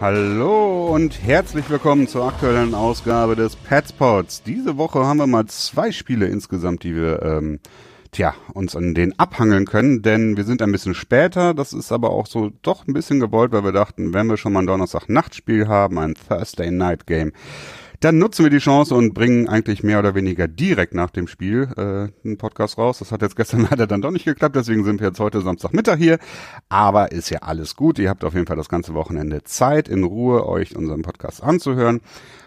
Hallo und herzlich willkommen zur aktuellen Ausgabe des Petsports. Diese Woche haben wir mal zwei Spiele insgesamt, die wir ähm, tja, uns an denen abhangeln können, denn wir sind ein bisschen später. Das ist aber auch so doch ein bisschen gewollt, weil wir dachten, wenn wir schon mal ein Donnerstag-Nachtspiel haben, ein Thursday Night Game, dann nutzen wir die Chance und bringen eigentlich mehr oder weniger direkt nach dem Spiel äh, einen Podcast raus. Das hat jetzt gestern leider dann doch nicht geklappt, deswegen sind wir jetzt heute Samstagmittag hier. Aber ist ja alles gut. Ihr habt auf jeden Fall das ganze Wochenende Zeit, in Ruhe euch unseren Podcast anzuhören.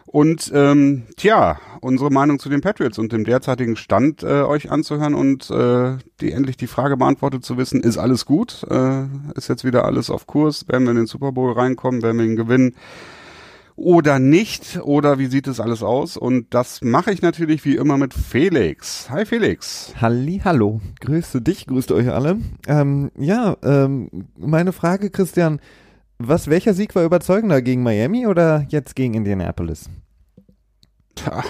Und ähm, tja, unsere Meinung zu den Patriots und dem derzeitigen Stand äh, euch anzuhören und äh, die endlich die Frage beantwortet zu wissen, ist alles gut? Äh, ist jetzt wieder alles auf Kurs? Werden wir in den Super Bowl reinkommen? Werden wir ihn gewinnen? Oder nicht? Oder wie sieht es alles aus? Und das mache ich natürlich wie immer mit Felix. Hi Felix. Halli, hallo. Grüße dich, grüße euch alle. Ähm, ja, ähm, meine Frage, Christian, was, welcher Sieg war überzeugender gegen Miami oder jetzt gegen Indianapolis? Tja,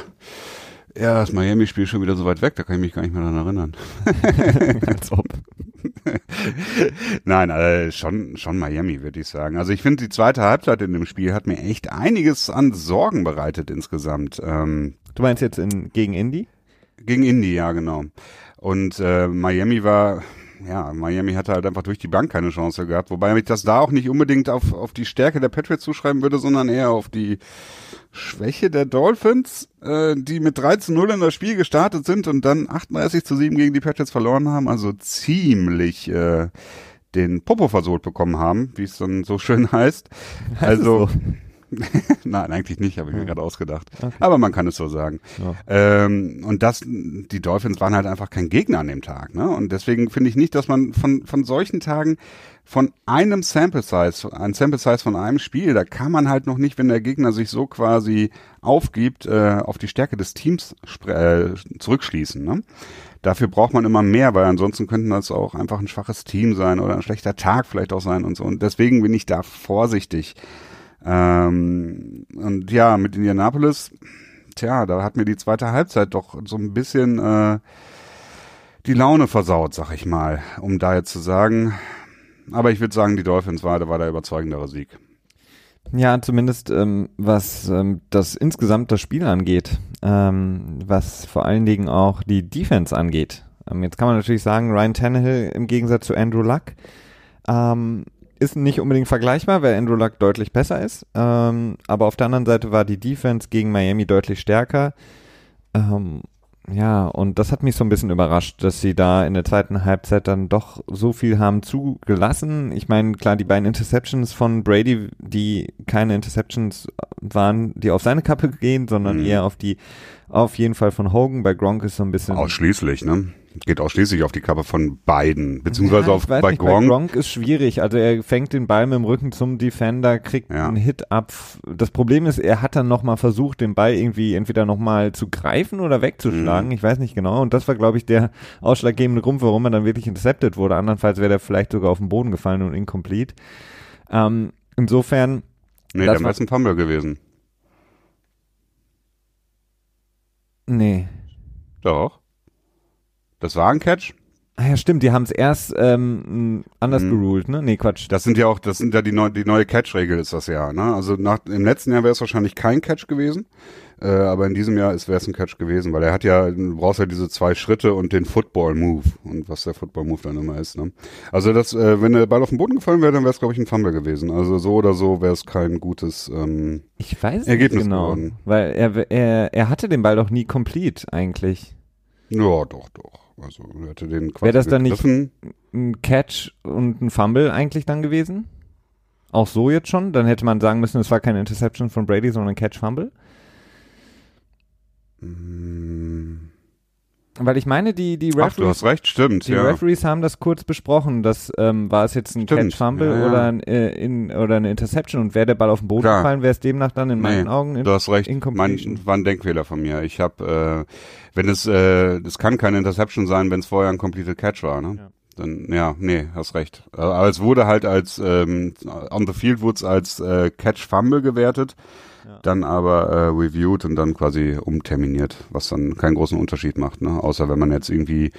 ja, das Miami-Spiel schon wieder so weit weg, da kann ich mich gar nicht mehr daran erinnern. Als ob. Nein, äh, schon, schon Miami, würde ich sagen. Also ich finde, die zweite Halbzeit in dem Spiel hat mir echt einiges an Sorgen bereitet insgesamt. Ähm, du meinst jetzt in, gegen Indy? Gegen Indy, ja, genau. Und äh, Miami war, ja, Miami hatte halt einfach durch die Bank keine Chance gehabt, wobei ich das da auch nicht unbedingt auf, auf die Stärke der Patriots zuschreiben würde, sondern eher auf die Schwäche der Dolphins, äh, die mit 3 zu 0 in das Spiel gestartet sind und dann 38 zu 7 gegen die Patriots verloren haben, also ziemlich äh, den Popo versohlt bekommen haben, wie es dann so schön heißt. Also, so? Nein, eigentlich nicht, habe ich mir gerade ausgedacht. Okay. Aber man kann es so sagen. Ja. Ähm, und das, die Dolphins waren halt einfach kein Gegner an dem Tag. Ne? Und deswegen finde ich nicht, dass man von, von solchen Tagen von einem Sample Size, ein Sample Size von einem Spiel, da kann man halt noch nicht, wenn der Gegner sich so quasi aufgibt, äh, auf die Stärke des Teams äh, zurückschließen. Ne? Dafür braucht man immer mehr, weil ansonsten könnten das auch einfach ein schwaches Team sein oder ein schlechter Tag vielleicht auch sein und so. Und deswegen bin ich da vorsichtig. Ähm, und ja, mit Indianapolis, tja, da hat mir die zweite Halbzeit doch so ein bisschen äh, die Laune versaut, sag ich mal, um da jetzt zu sagen. Aber ich würde sagen, die Dolphins war, war der überzeugendere Sieg. Ja, zumindest ähm, was ähm, das insgesamt das Spiel angeht, ähm, was vor allen Dingen auch die Defense angeht. Ähm, jetzt kann man natürlich sagen, Ryan Tannehill im Gegensatz zu Andrew Luck ähm, ist nicht unbedingt vergleichbar, weil Andrew Luck deutlich besser ist. Ähm, aber auf der anderen Seite war die Defense gegen Miami deutlich stärker. Ähm, ja, und das hat mich so ein bisschen überrascht, dass sie da in der zweiten Halbzeit dann doch so viel haben zugelassen. Ich meine, klar, die beiden Interceptions von Brady, die keine Interceptions waren, die auf seine Kappe gehen, sondern mhm. eher auf die, auf jeden Fall von Hogan. Bei Gronk ist so ein bisschen. Ausschließlich, ne? Geht ausschließlich auf die Kappe von beiden, beziehungsweise ja, auf bei nicht, Gronk. Bei Gronk ist schwierig. Also er fängt den Ball mit dem Rücken zum Defender, kriegt ja. einen Hit ab. Das Problem ist, er hat dann nochmal versucht, den Ball irgendwie entweder nochmal zu greifen oder wegzuschlagen. Mhm. Ich weiß nicht genau. Und das war, glaube ich, der ausschlaggebende Grund, warum er dann wirklich intercepted wurde. Andernfalls wäre er vielleicht sogar auf den Boden gefallen und incomplete. Ähm, insofern. Nee, der war ein Fumble gewesen. Nee. Doch. Das war ein Catch? Ah ja, stimmt, die haben es erst ähm, anders mhm. geruled, ne? Nee, Quatsch. Das sind ja auch, das sind ja die, neu, die neue Catch-Regel ist das ja, ne? Also nach, im letzten Jahr wäre es wahrscheinlich kein Catch gewesen, äh, aber in diesem Jahr wäre es ein Catch gewesen, weil er hat ja, du brauchst ja diese zwei Schritte und den Football-Move und was der Football-Move dann immer ist, ne? Also das, äh, wenn der Ball auf den Boden gefallen wäre, dann wäre es, glaube ich, ein Fumble gewesen. Also so oder so wäre es kein gutes ähm, ich weiß Ergebnis nicht genau, geworden. Weil er, er, er hatte den Ball doch nie complete eigentlich. Ja, doch, doch. Also er hätte den quasi Wäre das dann nicht ein Catch und ein Fumble eigentlich dann gewesen? Auch so jetzt schon? Dann hätte man sagen müssen, es war keine Interception von Brady, sondern ein Catch-Fumble? Mm. Weil ich meine, die, die Referees, Ach, du hast recht, stimmt, die ja. Referees haben das kurz besprochen, das ähm, war es jetzt ein Catch-Fumble ja, ja. oder, ein, äh, in, oder eine Interception und wäre der Ball auf den Boden Klar. gefallen, wäre es demnach dann in meinen Augen in, Du hast recht, mein, war ein Denkfehler von mir. Ich habe, äh, wenn es, äh, das kann keine Interception sein, wenn es vorher ein completed Catch war, ne? Ja. Dann, ja, nee, hast recht. Aber es wurde halt als, ähm, on the field wurde es als äh, Catch-Fumble gewertet dann aber äh, reviewed und dann quasi umterminiert, was dann keinen großen Unterschied macht, ne? Außer wenn man jetzt irgendwie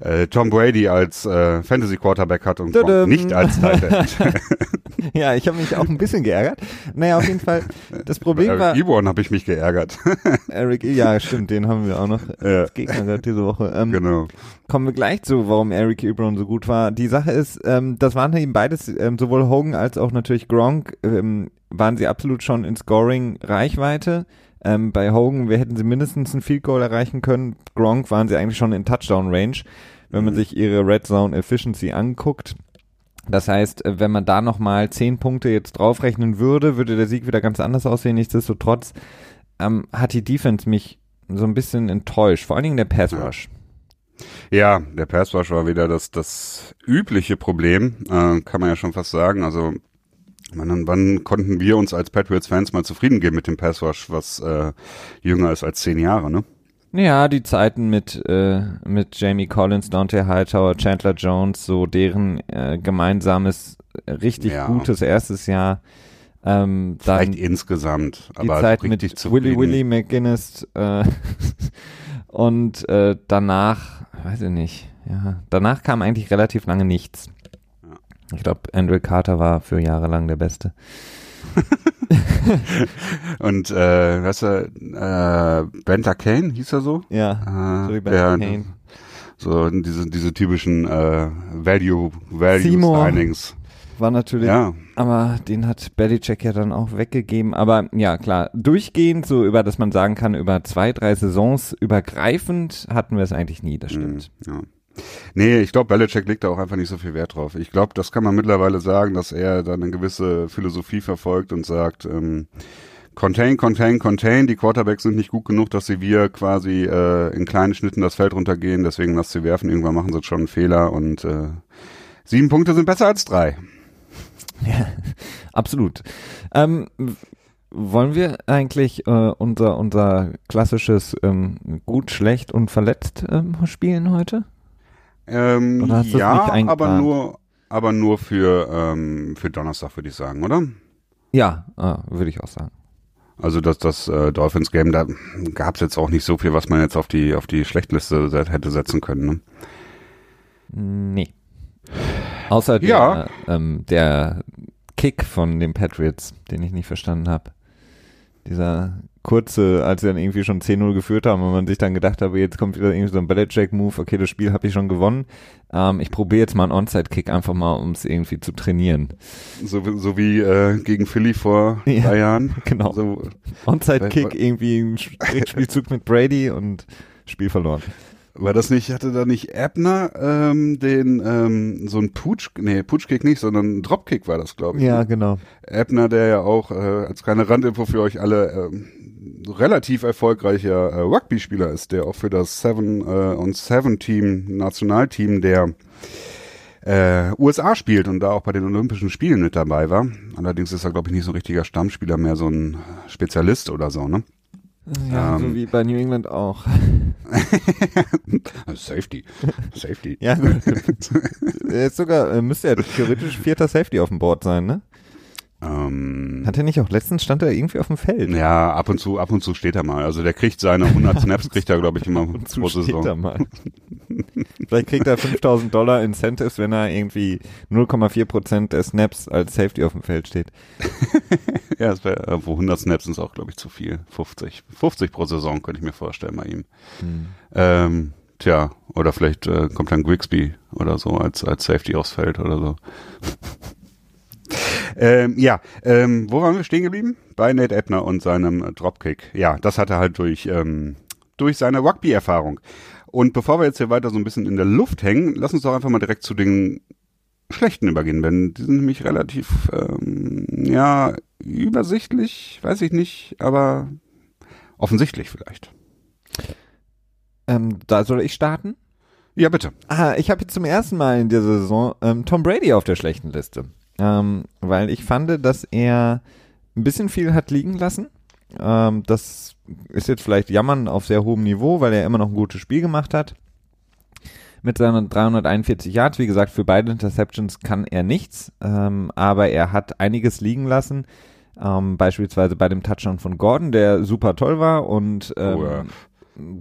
äh, Tom Brady als äh, Fantasy Quarterback hat und nicht als Tight ja, ich habe mich auch ein bisschen geärgert. Naja, auf jeden Fall. Das Problem Eric war. Ebron habe ich mich geärgert. Eric, ja, stimmt, den haben wir auch noch Ja. als Gegner gehabt diese Woche. Ähm, genau. Kommen wir gleich zu, warum Eric Ebron so gut war. Die Sache ist, ähm, das waren eben beides, ähm, sowohl Hogan als auch natürlich Gronk, ähm, waren sie absolut schon in Scoring-Reichweite. Ähm, bei Hogan, wir hätten sie mindestens ein Field Goal erreichen können. Gronk waren sie eigentlich schon in Touchdown-Range, wenn man Mhm. sich ihre Red Zone Efficiency anguckt. Das heißt, äh, wenn man da nochmal zehn Punkte jetzt draufrechnen würde, würde der Sieg wieder ganz anders aussehen. Nichtsdestotrotz ähm, hat die Defense mich so ein bisschen enttäuscht. Vor allen Dingen der Pass Ja. Rush. Ja, der Pass Rush war wieder das, das übliche Problem, äh, kann man ja schon fast sagen. Also wann, wann konnten wir uns als Patriots-Fans mal zufrieden geben mit dem Pass Rush, was äh, jünger ist als zehn Jahre, ne? Ja, die Zeiten mit, äh, mit Jamie Collins, Dante Hightower, Chandler Jones, so deren äh, gemeinsames, äh, richtig Ja. gutes erstes Jahr. Ähm, Vielleicht insgesamt, die aber Zeit richtig mit zufrieden. Willy Willy McGuinness äh, und äh, danach, weiß ich nicht, ja, danach kam eigentlich relativ lange nichts. Ich glaube, Andrew Carter war für Jahre lang der Beste. Und äh, weißt du, äh, Benta Kane hieß er so? Ja, Äh, Joey ja, Kane. so diese diese typischen äh, Value Value Seymour. Signings. war natürlich Ja, Aber den hat Belichick ja dann auch weggegeben. Aber ja, klar, durchgehend, so über, dass man sagen kann, über zwei, drei Saisons übergreifend hatten wir es eigentlich nie, das stimmt. Mm, Ja. Nee, ich glaube, Belichick legt da auch einfach nicht so viel Wert drauf. Ich glaube, das kann man mittlerweile sagen, dass er da eine gewisse Philosophie verfolgt und sagt, ähm, contain, contain, contain, die Quarterbacks sind nicht gut genug, dass sie wir quasi äh, in kleinen Schnitten das Feld runtergehen, deswegen lasst sie werfen, irgendwann machen sie schon einen Fehler und äh, sieben Punkte sind besser als drei. Ja, absolut. Ähm, wollen wir eigentlich äh, unser, unser klassisches ähm, gut, schlecht und verletzt ähm, spielen heute? Ähm, ja, aber nur, aber nur für, ähm, für Donnerstag, würde ich sagen, oder? Ja, ah, würde ich auch sagen. Also das, das äh, Dolphins Game, da gab es jetzt auch nicht so viel, was man jetzt auf die auf die Schlechtliste hätte setzen können. Ne? Nee. Außer der, Ja. ähm, der Kick von den Patriots, den ich nicht verstanden habe. Dieser kurze, als sie dann irgendwie schon 10-0 geführt haben und man sich dann gedacht habe, jetzt kommt wieder irgendwie so ein Belichick-Move, okay, das Spiel habe ich schon gewonnen. Ähm, ich probiere jetzt mal einen Onside-Kick einfach mal, um es irgendwie zu trainieren. So, wie- so wie äh, gegen Philly vor Ja. drei Jahren. Genau. So, Onside-Kick, irgendwie ein Spielzug mit Brady und Spiel verloren. War das nicht, hatte da nicht Ebner ähm, den ähm, so ein Putsch, nee, Putschkick nicht, sondern ein Dropkick war das, glaube ich. Ja, ne? genau. Ebner, der ja auch äh, als kleine Randinfo für euch alle ähm, relativ erfolgreicher äh, Rugby-Spieler ist, der auch für das Seven äh, und Seven Team, Nationalteam der äh, USA spielt und da auch bei den Olympischen Spielen mit dabei war. Allerdings ist er, glaube ich, nicht so ein richtiger Stammspieler, mehr so ein Spezialist oder so, ne? Ja, Ähm. so wie bei New England auch. Safety. Safety. Ja, gut. ist sogar, äh, müsste ja theoretisch vierter Safety auf dem Board sein, ne? Ähm, Hat er nicht auch letztens stand er irgendwie auf dem Feld? ja, ab und zu, ab und zu steht er mal. Also der kriegt seine 100 Snaps, kriegt er, glaube ich, immer pro Saison. er mal. Vielleicht kriegt er 5000 Dollar Incentives, wenn er irgendwie 0,4 Prozent der Snaps als Safety auf dem Feld steht. Ja, es wäre, äh, wo 100 Snaps sind auch, glaube ich, zu viel. 50. 50 pro Saison könnte ich mir vorstellen bei ihm. Hm. Ähm, tja, oder vielleicht äh, kommt dann Grigsby oder so als, als Safety aufs Feld oder so. Ähm, ja, ähm, wo waren wir stehen geblieben? Bei Nate Ebner und seinem Dropkick. Ja, das hat er halt durch, ähm, durch seine Rugby-Erfahrung. Und bevor wir jetzt hier weiter so ein bisschen in der Luft hängen, lass uns doch einfach mal direkt zu den schlechten übergehen, denn die sind nämlich relativ, ähm, ja, übersichtlich, weiß ich nicht, aber offensichtlich vielleicht. Ähm, da soll ich starten? Ja, bitte. Ah, ich habe jetzt zum ersten Mal in dieser Saison ähm, Tom Brady auf der schlechten Liste. Ähm, weil ich fand, dass er ein bisschen viel hat liegen lassen. Ähm, das ist jetzt vielleicht Jammern auf sehr hohem Niveau, weil er immer noch ein gutes Spiel gemacht hat. Mit seinen 341 Yards, wie gesagt, für beide Interceptions kann er nichts, ähm, aber er hat einiges liegen lassen. Ähm, beispielsweise bei dem Touchdown von Gordon, der super toll war und ähm, Oh, ja.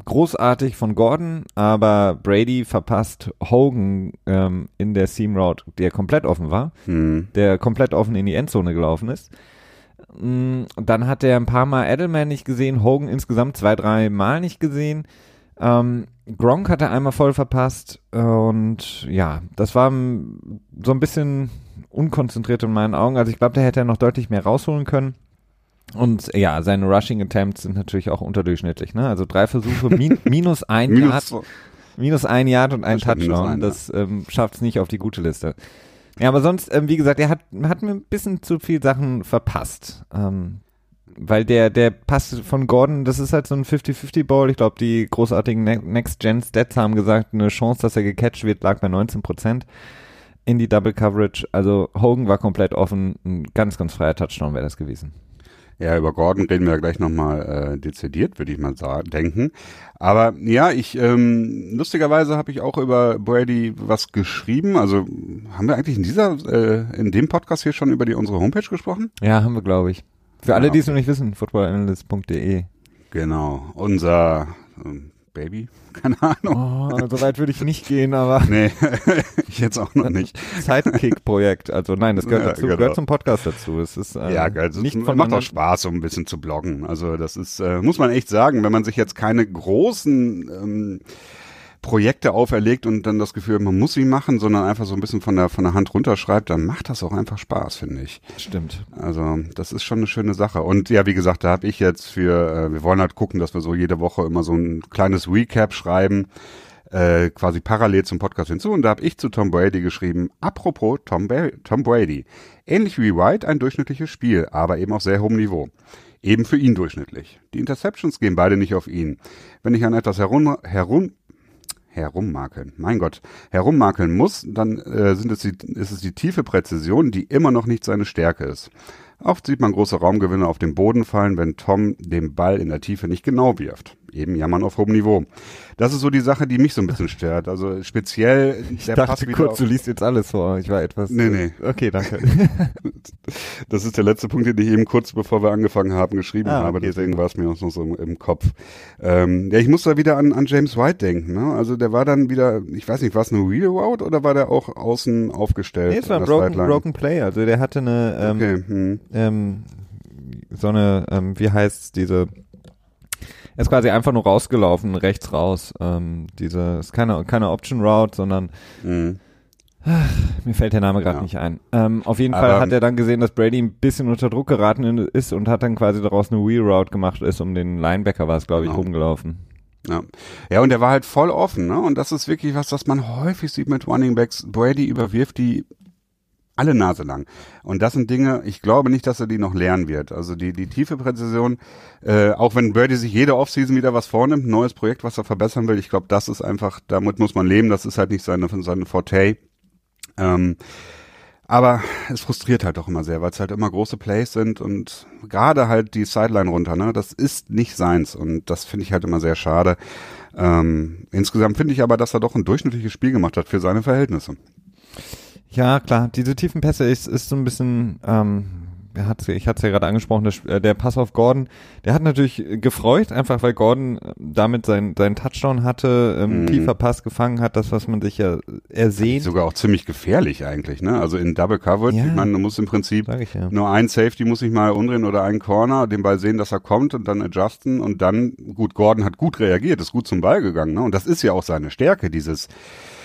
Großartig von Gordon, aber Brady verpasst Hogan ähm, in der Seam Route, der komplett offen war, Hm. der komplett offen in die Endzone gelaufen ist. Mm, Dann hat er ein paar Mal Edelman nicht gesehen, Hogan insgesamt zwei, drei Mal nicht gesehen. Ähm, Gronk hat er einmal voll verpasst und ja, das war so ein bisschen unkonzentriert in meinen Augen. Also ich glaube, da hätte er noch deutlich mehr rausholen können. Und ja, seine Rushing Attempts sind natürlich auch unterdurchschnittlich. Ne? Also drei Versuche, min minus ein Yard, Minus, ein Yard und ein Touchdown. ein, das ähm, schafft es nicht auf die gute Liste. Ja, aber sonst, ähm, wie gesagt, er hat, hat mir ein bisschen zu viel Sachen verpasst. Ähm, weil der, der Pass von Gordon, das ist halt so ein 50-50-Ball. Ich glaube, die großartigen Ne- Next-Gen-Stats haben gesagt, eine Chance, dass er gecatcht wird, lag bei 19 Prozent in die Double Coverage. Also Hogan war komplett offen. Ein ganz, ganz freier Touchdown wäre das gewesen. Ja, über Gordon reden wir gleich nochmal äh, dezidiert, würde ich mal sagen, denken. Aber ja, ich ähm, lustigerweise habe ich auch über Brady was geschrieben. Also haben wir eigentlich in dieser, äh, in dem Podcast hier schon über die unsere Homepage gesprochen? Ja, haben wir, glaube ich. Für alle, Ja, die es noch nicht wissen, footballanalyst.de. Genau, unser ähm, Baby, keine Ahnung. Oh, so weit würde ich nicht gehen, aber Nee, ich jetzt auch noch nicht. Sidekick-Projekt. Also nein, das gehört Ja, dazu, genau. gehört zum Podcast dazu. Es ist äh, Ja, geil. Das nicht macht voneinander- auch Spaß, so ein bisschen zu bloggen. Also das ist, äh, muss man echt sagen, wenn man sich jetzt keine großen ähm, Projekte auferlegt und dann das Gefühl, man muss sie machen, sondern einfach so ein bisschen von der von der Hand runterschreibt, dann macht das auch einfach Spaß, finde ich. Stimmt. Also das ist schon eine schöne Sache. Und ja, wie gesagt, da habe ich jetzt für, äh, wir wollen halt gucken, dass wir so jede Woche immer so ein kleines Recap schreiben, äh, quasi parallel zum Podcast hinzu. Und da habe ich zu Tom Brady geschrieben, apropos Tom, ba Tom Brady. Ähnlich wie White ein durchschnittliches Spiel, aber eben auf sehr hohem Niveau. Eben für ihn durchschnittlich. Die Interceptions gehen beide nicht auf ihn. Wenn ich an etwas herum, herum herummakeln, mein Gott, herummakeln muss, dann äh, sind es die, ist es die tiefe Präzision, die immer noch nicht seine Stärke ist. Oft sieht man große Raumgewinne auf den Boden fallen, wenn Tom den Ball in der Tiefe nicht genau wirft. Eben jammern auf hohem Niveau. Das ist so die Sache, die mich so ein bisschen stört. Also speziell Ich der dachte Pass wieder kurz, auf, du liest jetzt alles vor. Ich war etwas. Nee, nee. Okay, danke. Das ist der letzte Punkt, den ich eben kurz bevor wir angefangen haben geschrieben Ah, habe. okay, Deswegen war es mir auch noch so im, im Kopf. Ähm, ja, ich muss da wieder an, an James White denken. Ne? Also der war dann wieder, ich weiß nicht, war es eine Real Route oder war der auch außen aufgestellt? nee, es war ein broken, broken Play. Also der hatte eine, ähm, Okay, hm. Ähm, so eine, ähm, wie heißt's, diese, er ist quasi einfach nur rausgelaufen, rechts raus. Ähm, diese, ist keine, keine Option Route, sondern Hm. Mir fällt der Name gerade Ja. nicht ein. Ähm, auf jeden Aber- Fall hat er dann gesehen, dass Brady ein bisschen unter Druck geraten ist und hat dann quasi daraus eine Wheel Route gemacht, ist um den Linebacker war es, glaube ich, Genau. rumgelaufen. Ja. ja, und der war halt voll offen, ne? Und das ist wirklich was, das man häufig sieht mit Running Backs. Brady überwirft die alle Nase lang. Und das sind Dinge, ich glaube nicht, dass er die noch lernen wird. Also die, die tiefe Präzision, äh, auch wenn Brady sich jede Offseason wieder was vornimmt, neues Projekt, was er verbessern will, ich glaube, das ist einfach, damit muss man leben, das ist halt nicht seine, seine Forte. Ähm, aber es frustriert halt auch immer sehr, weil es halt immer große Plays sind und gerade halt die Sideline runter, ne, das ist nicht seins und das finde ich halt immer sehr schade. Ähm, insgesamt finde ich aber, dass er doch ein durchschnittliches Spiel gemacht hat für seine Verhältnisse. Ja, klar, diese tiefen Pässe ist, ist so ein bisschen, ähm, er ich hatte es ja gerade angesprochen, der, äh, der Pass auf Gordon, der hat natürlich gefreut, einfach weil Gordon äh, damit sein, seinen Touchdown hatte, ähm, Mhm. tiefer Pass gefangen hat, das, was man sich ja ersehnt, Sogar auch ziemlich gefährlich eigentlich, ne? Also in Double Coverage, Ja. ich meine, du musst im Prinzip ja. nur ein Safety muss ich mal umdrehen oder einen Corner, den Ball sehen, dass er kommt und dann adjusten und dann, gut, Gordon hat gut reagiert, ist gut zum Ball gegangen, ne? Und das ist ja auch seine Stärke, dieses,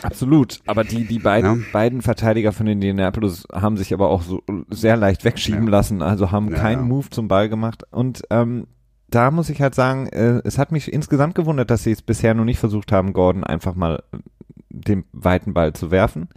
Absolut, aber die, die beiden, Ja. beiden Verteidiger von Indianapolis haben sich aber auch so sehr leicht wegschieben Ja. lassen, also haben Ja, keinen. Move zum Ball gemacht und ähm, da muss ich halt sagen, äh, es hat mich insgesamt gewundert, dass sie es bisher noch nicht versucht haben, Gordon einfach mal äh, den weiten Ball zu werfen,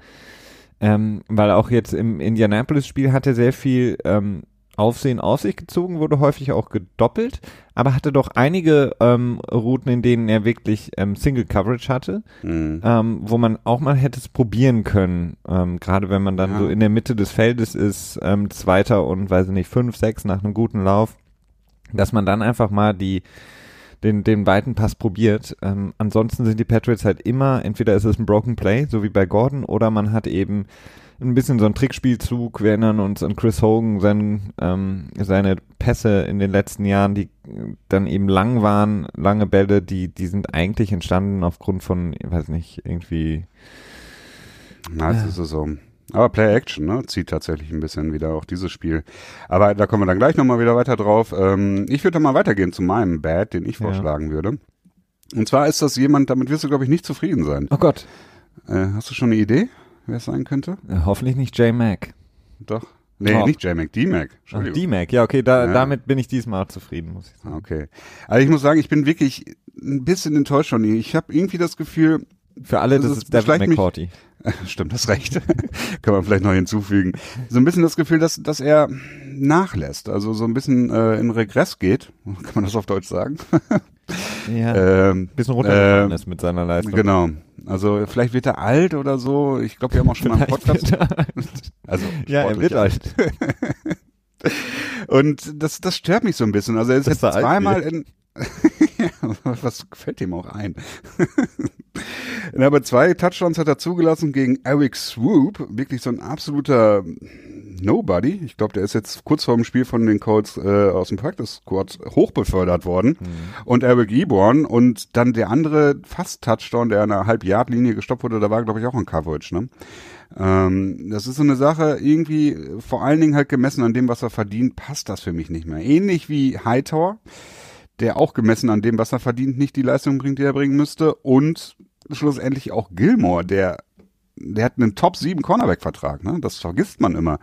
ähm, weil auch jetzt im Indianapolis-Spiel hat er sehr viel ähm, Aufsehen auf sich gezogen, wurde häufig auch gedoppelt, aber hatte doch einige ähm, Routen, in denen er wirklich ähm, Single Coverage hatte mh, ähm, wo man auch mal hätte es probieren können, ähm, gerade wenn man dann Ja. so in der Mitte des Feldes ist, ähm, Zweiter und weiß ich nicht, fünf, sechs nach einem guten Lauf, dass man dann einfach mal die den, den weiten Pass probiert. Ähm, ansonsten sind die Patriots halt immer, entweder ist es ein Broken Play, so wie bei Gordon, oder man hat eben ein bisschen so ein Trickspielzug. Wir erinnern uns an Chris Hogan, sein, ähm, seine Pässe in den letzten Jahren, die dann eben lang waren, lange Bälle, die, die sind eigentlich entstanden aufgrund von, ich weiß nicht, irgendwie. Na, es ist so. Aber Play Action, ne, zieht tatsächlich ein bisschen wieder auch dieses Spiel. Aber da kommen wir dann gleich nochmal wieder weiter drauf. Ähm, ich würde mal weitergehen zu meinem Bad, den ich Ja. vorschlagen würde. Und zwar ist das jemand, damit wirst du, glaube ich, nicht zufrieden sein. Oh Gott. Äh, hast du schon eine Idee, wer es sein könnte? Äh, Hoffentlich nicht J-Mac. Doch. Nee, Doch. nicht J-Mac, D-Mac. Ach. D-Mac, ja, okay, da, Ja. damit bin ich diesmal zufrieden, muss ich sagen. Okay. Also ich muss sagen, ich bin wirklich ein bisschen enttäuscht von ihr. Ich habe irgendwie das Gefühl, Für alle, Das das, ist ist Devin vielleicht mich- McCourty. stimmt, das recht, kann man vielleicht noch hinzufügen, so ein bisschen das Gefühl, dass, dass er nachlässt, also so ein bisschen äh, in Regress geht, kann man das auf Deutsch sagen? Ja, ähm, bisschen runtergefallen äh, ist mit seiner Leistung. Genau. Also vielleicht wird er alt oder so. Ich glaube, wir haben auch schon mal einen Podcast. Also ja, er wird alt. Und das, das stört mich so ein bisschen. Also er ist Dass jetzt zweimal in. ja, was fällt ihm auch ein? Aber zwei Touchdowns hat er zugelassen gegen Eric Swoop. Wirklich so ein absoluter Nobody. Ich glaube, der ist jetzt kurz vor dem Spiel von den Colts äh, aus dem Practice Squad hochbefördert worden. Und Eric Eborn und dann der andere fast Touchdown, der an der Halb-Yard-Linie gestoppt wurde, da war, glaube ich, auch ein Coverage, ne? Ähm, das ist so eine Sache, irgendwie, vor allen Dingen halt gemessen an dem, was er verdient, passt das für mich nicht mehr. Ähnlich wie Hightower, der auch gemessen an dem, was er verdient, nicht die Leistung bringt, die er bringen müsste. Und schlussendlich auch Gilmore, der, der hat einen Top 7 Cornerback-Vertrag, ne? Das vergisst man immer.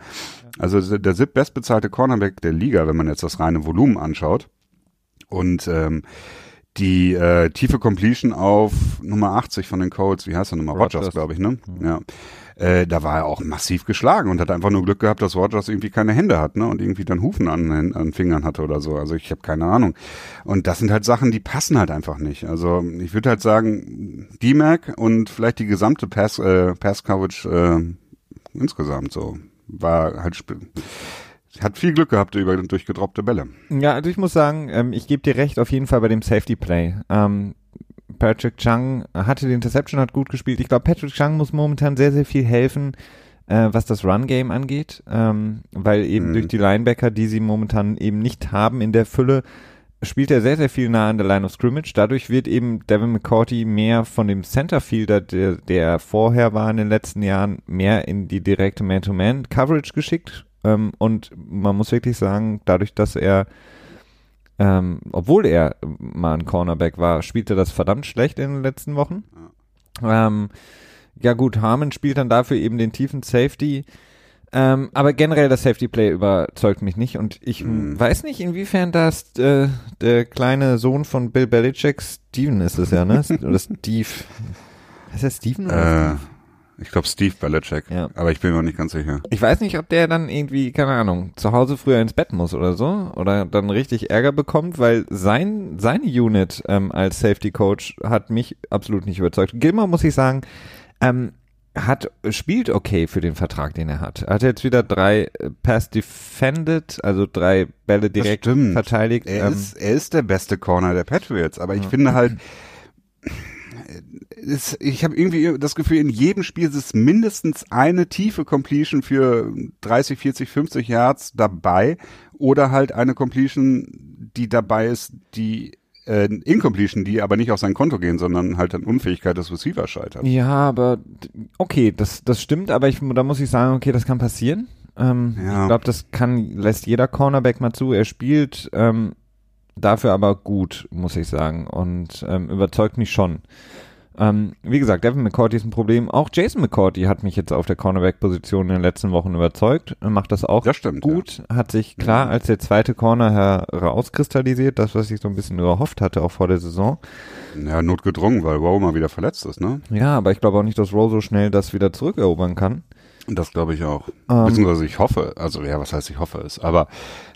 Also der, sieb bestbezahlte Cornerback der Liga, wenn man jetzt das reine Volumen anschaut. Und ähm, die äh, tiefe Completion auf Nummer 80 von den Colts, wie heißt er nochmal? Rogers, Rodgers. glaube ich, ne? Ja. Äh, da war er auch massiv geschlagen und hat einfach nur Glück gehabt, dass Rogers irgendwie keine Hände hat, ne? Und irgendwie dann Hufen an, an Fingern hatte oder so. Also ich habe keine Ahnung. Und das sind halt Sachen, die passen halt einfach nicht. Also ich würde halt sagen, D-Mac und vielleicht die gesamte Pass, äh, Pass Coverage äh, insgesamt so war halt hat viel Glück gehabt über durch gedroppte Bälle. Ja, also ich muss sagen, ähm, ich gebe dir recht auf jeden Fall bei dem Safety Play. Ähm, Patrick Chung hatte die Interception, hat gut gespielt. Ich glaube, Patrick Chung muss momentan sehr, sehr viel helfen, äh, was das Run-Game angeht, ähm, weil eben Mhm. durch die Linebacker, die sie momentan eben nicht haben in der Fülle, spielt er sehr, sehr viel nah an der Line of Scrimmage. Dadurch wird eben Devin McCourty mehr von dem Centerfielder, der, der vorher war in den letzten Jahren, mehr in die direkte Man-to-Man-Coverage geschickt. Ähm, und man muss wirklich sagen, dadurch, dass er ähm, obwohl er mal ein Cornerback war, spielte das verdammt schlecht in den letzten Wochen. Ähm, ja gut, Harmon spielt dann dafür eben den tiefen Safety. Ähm, aber generell das Safety Play überzeugt mich nicht und ich Mhm. weiß nicht, inwiefern das äh, der kleine Sohn von Bill Belichick, Steven ist es ja, ne? Oder Steve. Heißt er Steven oder Äh, Steve? Ich glaube Steve Belichick, Ja. aber ich bin mir noch nicht ganz sicher. Ich weiß nicht, ob der dann irgendwie, keine Ahnung, zu Hause früher ins Bett muss oder so oder dann richtig Ärger bekommt, weil sein, seine Unit ähm, als Safety Coach hat mich absolut nicht überzeugt. Gilmore, muss ich sagen, ähm, hat, spielt okay für den Vertrag, den er hat. Er hat jetzt wieder drei äh, Pass defended, also drei Bälle direkt verteidigt. Er, ähm, ist, er ist der beste Corner der Patriots, aber ich finde halt, es, ich habe irgendwie das Gefühl, in jedem Spiel ist es mindestens eine tiefe Completion für 30, 40, 50 Yards dabei oder halt eine Completion, die dabei ist, die äh, Incompletion, die aber nicht auf sein Konto gehen, sondern halt an Unfähigkeit des Receivers scheitert. Ja, aber okay, das, das stimmt, aber ich, da muss ich sagen, okay, das kann passieren. Ähm, Ja. Ich glaube, das kann, lässt jeder Cornerback mal zu. Er spielt ähm, dafür aber gut, muss ich sagen, und ähm, überzeugt mich schon. Ähm, wie gesagt, Devin McCourty ist ein Problem. Auch Jason McCourty hat mich jetzt auf der Cornerback-Position in den letzten Wochen überzeugt. Er macht das auch Das stimmt. gut, hat sich klar als der zweite Corner herauskristallisiert, das, was ich so ein bisschen erhofft hatte, auch vor der Saison. Ja, ja notgedrungen, weil Rowe mal wieder verletzt ist, ne? Ja, aber ich glaube auch nicht, dass Rowe so schnell das wieder zurückerobern kann. Das glaube ich auch. Ähm, Beziehungsweise ich hoffe, also ja, was heißt ich hoffe es, aber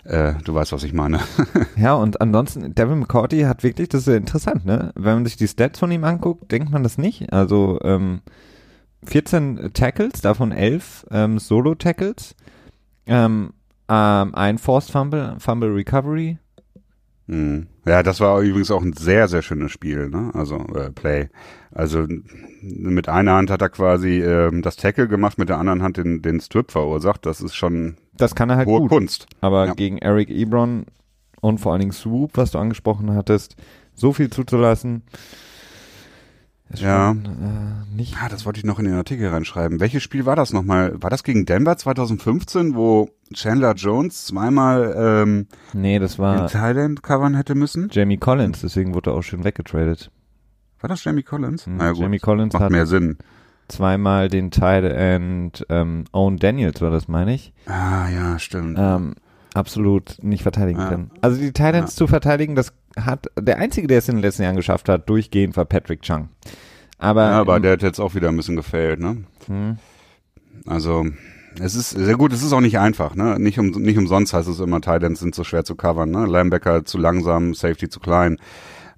äh, du weißt, was ich meine. Ja, und ansonsten, Devin McCourty hat wirklich, das ist ja interessant, ne? Wenn man sich die Stats von ihm anguckt, denkt man das nicht. Also ähm, 14 Tackles, davon 11 ähm, Solo-Tackles, ähm, ähm, ein Forced Fumble, Fumble Recovery. hm. Ja, das war übrigens auch ein sehr, sehr schönes Spiel, ne? Also äh, Play. Also mit einer Hand hat er quasi ähm, das Tackle gemacht, mit der anderen Hand den, den Strip verursacht. Das ist schon Das kann er halt hohe gut. Kunst. Aber Ja. gegen Eric Ebron und vor allen Dingen Swoop, was du angesprochen hattest, so viel zuzulassen, ist Ja. schon äh, nicht. Ah, das wollte ich noch in den Artikel reinschreiben. Welches Spiel war das nochmal? War das gegen Denver 2015, wo Chandler Jones zweimal ähm, Nee, das war Thailand covern hätte müssen? Jamie Collins, deswegen wurde er auch schön weggetradet. War das Jamie Collins? Mhm. Na ja, gut. Jamie Collins Macht hat mehr Sinn. zweimal den Tight End ähm, Owen Daniels war das, meine ich. Ah, ja, stimmt. ähm, absolut nicht verteidigen Ja. können. Also die Titans zu verteidigen, das hat der einzige, der es in den letzten Jahren geschafft hat, durchgehend war Patrick Chung. Aber, ja, aber ähm, der hat jetzt auch wieder ein bisschen gefällt, ne? hm, Also, es ist sehr gut, es ist auch nicht einfach, ne? Nicht, um, nicht umsonst heißt es immer, Titans sind so schwer zu covern, ne? Linebacker zu langsam, Safety zu klein.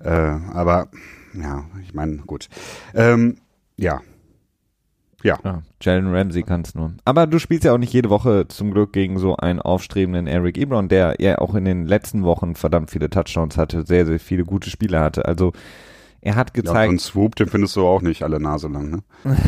Äh, aber, ja, ich meine, gut. Ähm, ja. Ja. ja, Jalen Ramsey kann es nur. Aber du spielst ja auch nicht jede Woche zum Glück gegen so einen aufstrebenden Eric Ebron, der ja auch in den letzten Wochen verdammt viele Touchdowns hatte, sehr, sehr viele gute Spiele hatte. Also er hat ja gezeigt, und Swoop, den findest du auch nicht alle Nase lang, ne?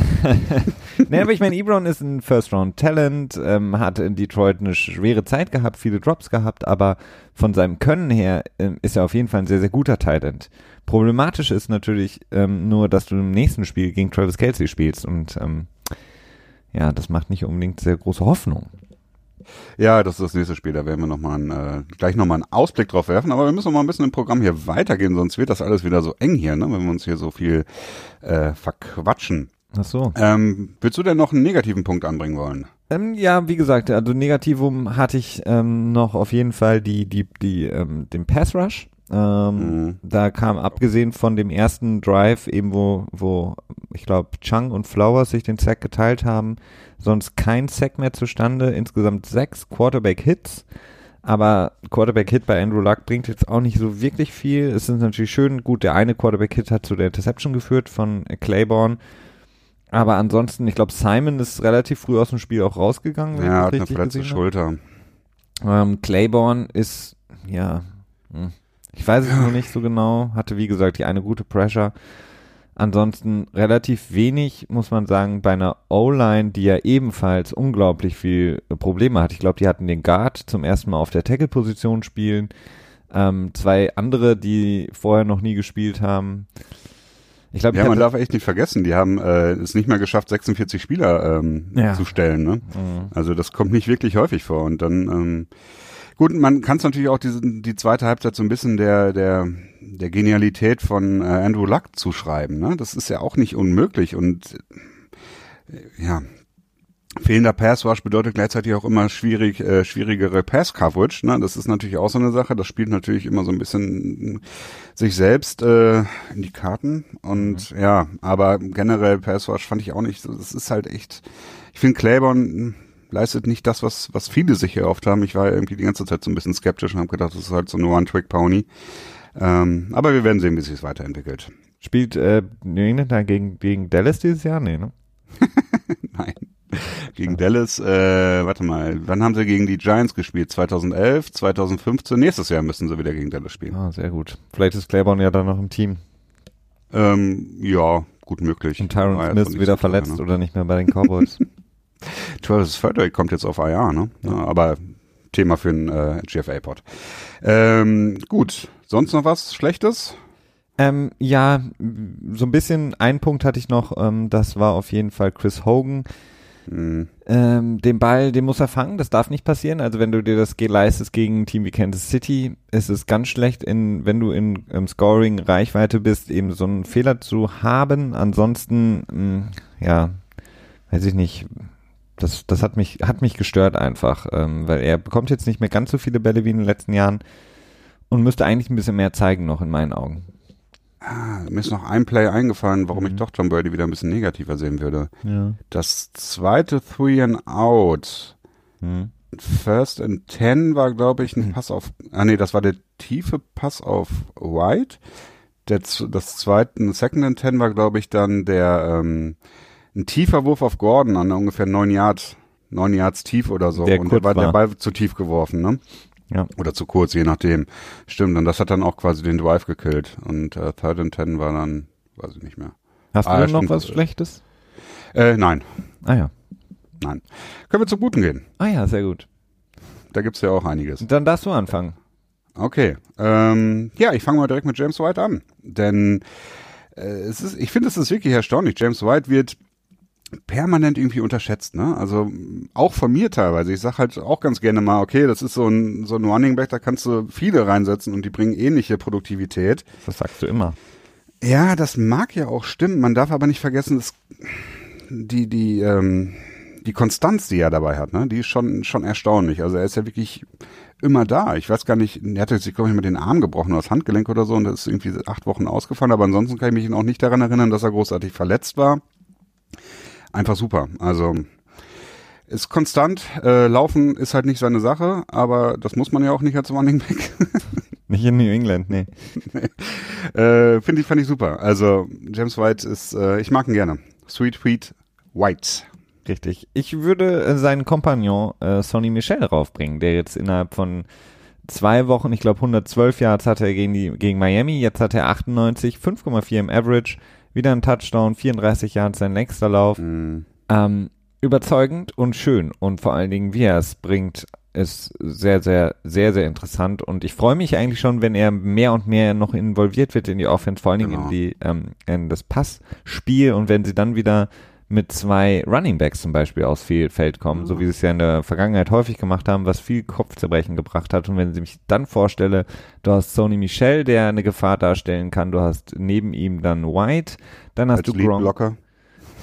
nee, aber ich meine, Ebron ist ein First-Round-Talent, ähm, hat in Detroit eine schwere Zeit gehabt, viele Drops gehabt, aber von seinem Können her ähm, ist er auf jeden Fall ein sehr, sehr guter Talent. Problematisch ist natürlich ähm, nur, dass du im nächsten Spiel gegen Travis Kelsey spielst und ähm, ja, das macht nicht unbedingt sehr große Hoffnung. Ja, das ist das nächste Spiel, da werden wir noch mal einen, äh, gleich nochmal einen Ausblick drauf werfen, aber wir müssen noch mal ein bisschen im Programm hier weitergehen, sonst wird das alles wieder so eng hier, ne? Wenn wir uns hier so viel äh, verquatschen. Ach so. Ähm, willst du denn noch einen negativen Punkt anbringen wollen? Ähm, ja, wie gesagt, also Negativum hatte ich ähm, noch auf jeden Fall die, die, die, ähm, den Pass Rush. Ähm, Mhm. Da kam abgesehen von dem ersten Drive, eben wo, wo ich glaube Chung und Flowers sich den Sack geteilt haben, sonst kein Sack mehr zustande. Insgesamt sechs Quarterback-Hits. Aber Quarterback-Hit bei Andrew Luck bringt jetzt auch nicht so wirklich viel. Es ist natürlich schön, gut, der eine Quarterback-Hit hat zu der Interception geführt von Claiborne. Aber ansonsten, ich glaube, Simon ist relativ früh aus dem Spiel auch rausgegangen. Ja, hat eine verletzte Schulter. Ähm, Claiborne ist, ja, hm, ich weiß es noch nicht so genau. Hatte, wie gesagt, die eine gute Pressure. Ansonsten relativ wenig, muss man sagen, bei einer O-Line, die ja ebenfalls unglaublich viel äh, Probleme hat. Ich glaube, die hatten den Guard zum ersten Mal auf der Tackle-Position spielen. Ähm, zwei andere, die vorher noch nie gespielt haben. Ich glaube, Ja, man darf echt nicht vergessen, die haben äh, es nicht mehr geschafft, 46 Spieler ähm, Ja. zu stellen. Ne? Mhm. Also das kommt nicht wirklich häufig vor. Und dann, ähm, gut, man kann es natürlich auch diesen, die zweite Halbzeit so ein bisschen der, der, der Genialität von äh, Andrew Luck zuschreiben. Ne? Das ist ja auch nicht unmöglich. Und äh, ja, fehlender Pass Rush bedeutet gleichzeitig auch immer schwierig, äh, schwierigere Pass Coverage. Ne? Das ist natürlich auch so eine Sache. Das spielt natürlich immer so ein bisschen sich selbst äh, in die Karten. Und ja, aber generell Pass Rush fand ich auch nicht. so- Das ist halt echt. Ich finde Claiborne leistet nicht das, was was viele sich erhofft haben. Ich war irgendwie die ganze Zeit so ein bisschen skeptisch und habe gedacht, das ist halt so nur One-Trick-Pony. Ähm, aber wir werden sehen, wie sich es weiterentwickelt. Spielt äh, New England da gegen, gegen Dallas dieses Jahr? Nee, ne? Nein. Gegen Dallas, äh, warte mal, wann haben sie gegen die Giants gespielt? 2011, 2015, nächstes Jahr müssen sie wieder gegen Dallas spielen. Ah, sehr gut. Vielleicht ist Claiborne ja dann noch im Team. Ähm, ja, gut möglich. Und Tyron Smith wieder so verletzt ne? oder nicht mehr bei den Cowboys. Travis Frederick kommt jetzt auf IR, ne? Ja. aber Thema für einen äh, GFA-Pod. Ähm, gut, sonst noch was Schlechtes? ähm, ja, so ein bisschen, ein Punkt hatte ich noch, ähm, das war auf jeden Fall Chris Hogan. Hm, Ähm, den Ball, den muss er fangen, das darf nicht passieren. Also wenn du dir das leistest gegen ein Team wie Kansas City, ist es ganz schlecht, in, wenn du in ähm, Scoring Reichweite bist, eben so einen Fehler zu haben. Ansonsten, mh, ja, weiß ich nicht. Das, das hat mich, hat mich gestört einfach, ähm, weil er bekommt jetzt nicht mehr ganz so viele Bälle wie in den letzten Jahren und müsste eigentlich ein bisschen mehr zeigen noch in meinen Augen. ah, mir ist noch ein Play eingefallen, warum Mhm. ich doch Tom Brady wieder ein bisschen negativer sehen würde. Ja. Das zweite Three and Out, Hm. First and Ten war, glaube ich, ein Hm. Pass auf, ah nee, das war der tiefe Pass auf White. Der, das zweite, Second and Ten war, glaube ich, dann der, ähm, ein tiefer Wurf auf Gordon an ungefähr neun Yards, neun Yards tief oder so. Der Und der war, war. der Ball zu tief geworfen, ne? Ja. Oder zu kurz, je nachdem. Stimmt, und das hat dann auch quasi den Drive gekillt. Und äh, Third and Ten war dann, weiß ich nicht mehr. Hast Ah, du denn noch was Schlechtes? Äh, nein, Ah ja. nein. Können wir zum Guten gehen? Ah ja, sehr gut. Da gibt's ja auch einiges. Dann darfst du anfangen. Okay. Ähm, ja, ich fange mal direkt mit James White an. Denn äh, es ist, ich finde, es ist wirklich erstaunlich. James White wird permanent irgendwie unterschätzt, ne? Also auch von mir teilweise. Ich sag halt auch ganz gerne mal, okay, das ist so ein so ein Running Back, da kannst du viele reinsetzen und die bringen ähnliche Produktivität. Das sagst du immer. Ja, das mag ja auch stimmen. Man darf aber nicht vergessen, dass die die ähm, die Konstanz, die er dabei hat, ne, die ist schon schon erstaunlich. Also er ist ja wirklich immer da. Ich weiß gar nicht, er hatte sich glaube ich mit den Arm gebrochen oder das Handgelenk oder so und das ist irgendwie acht Wochen ausgefallen. Aber ansonsten kann ich mich auch nicht daran erinnern, dass er großartig verletzt war. Einfach super. Also ist konstant. Äh, Laufen ist halt nicht seine Sache, aber das muss man ja auch nicht als Running Back. Nicht in New England, nee. Äh, Finde ich, fand ich super. Also James White ist, äh, ich mag ihn gerne. Sweet Sweet White. Richtig. Ich würde äh, seinen Kompagnon äh, Sonny Michel raufbringen, der jetzt innerhalb von zwei Wochen, ich glaube 112 Yards hatte er gegen, die, gegen Miami, jetzt hat er 98, 5,4 im Average, wieder ein Touchdown, 34 Yards sein längster Lauf. Mm, Ähm, überzeugend und schön und vor allen Dingen, wie er es bringt, ist sehr, sehr, sehr, sehr interessant und ich freue mich eigentlich schon, wenn er mehr und mehr noch involviert wird in die Offense, vor allen Dingen Genau. in die, ähm, in das Passspiel und wenn sie dann wieder mit zwei Running Backs zum Beispiel aufs Fe- Feld kommen, so wie sie es ja in der Vergangenheit häufig gemacht haben, was viel Kopfzerbrechen gebracht hat. Und wenn sie mich dann vorstelle, du hast Sony Michel, der eine Gefahr darstellen kann, du hast neben ihm dann White, dann hast als du Gronk,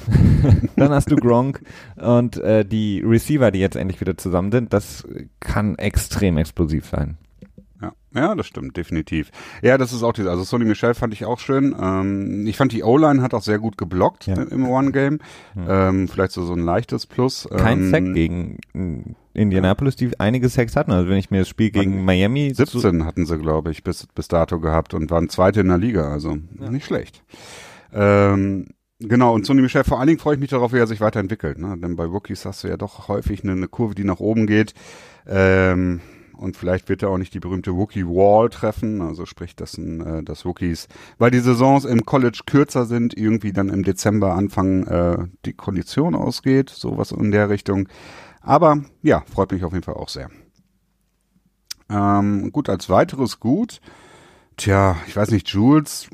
dann hast du Gronk und äh, die Receiver, die jetzt endlich wieder zusammen sind, das kann extrem explosiv sein. Ja. ja, das stimmt, definitiv. Ja, das ist auch diese, also Sonny Michel fand ich auch schön. Ähm, ich fand die O-Line hat auch sehr gut geblockt Ja. im One-Game. Ähm, vielleicht so, so ein leichtes Plus. Kein ähm, Sack gegen äh, Indianapolis, die einige Sacks hatten. Also wenn ich mir das Spiel gegen Miami zu- 17 hatten sie, glaube ich, bis, bis dato gehabt und waren Zweite in der Liga, also nicht schlecht. Ähm, genau, und Sonny Michel, vor allen Dingen freue ich mich darauf, wie er sich weiterentwickelt. Ne? Denn bei Rookies hast du ja doch häufig eine, eine Kurve, die nach oben geht. Ähm, und vielleicht wird er auch nicht die berühmte Rookie Wall treffen, also sprich, dass, äh, dass Rookies, weil die Saisons im College kürzer sind, irgendwie dann im Dezember anfangen, äh, die Kondition ausgeht, sowas in der Richtung. Aber ja, freut mich auf jeden Fall auch sehr. Ähm, gut, als weiteres Gut, tja, ich weiß nicht, Jules,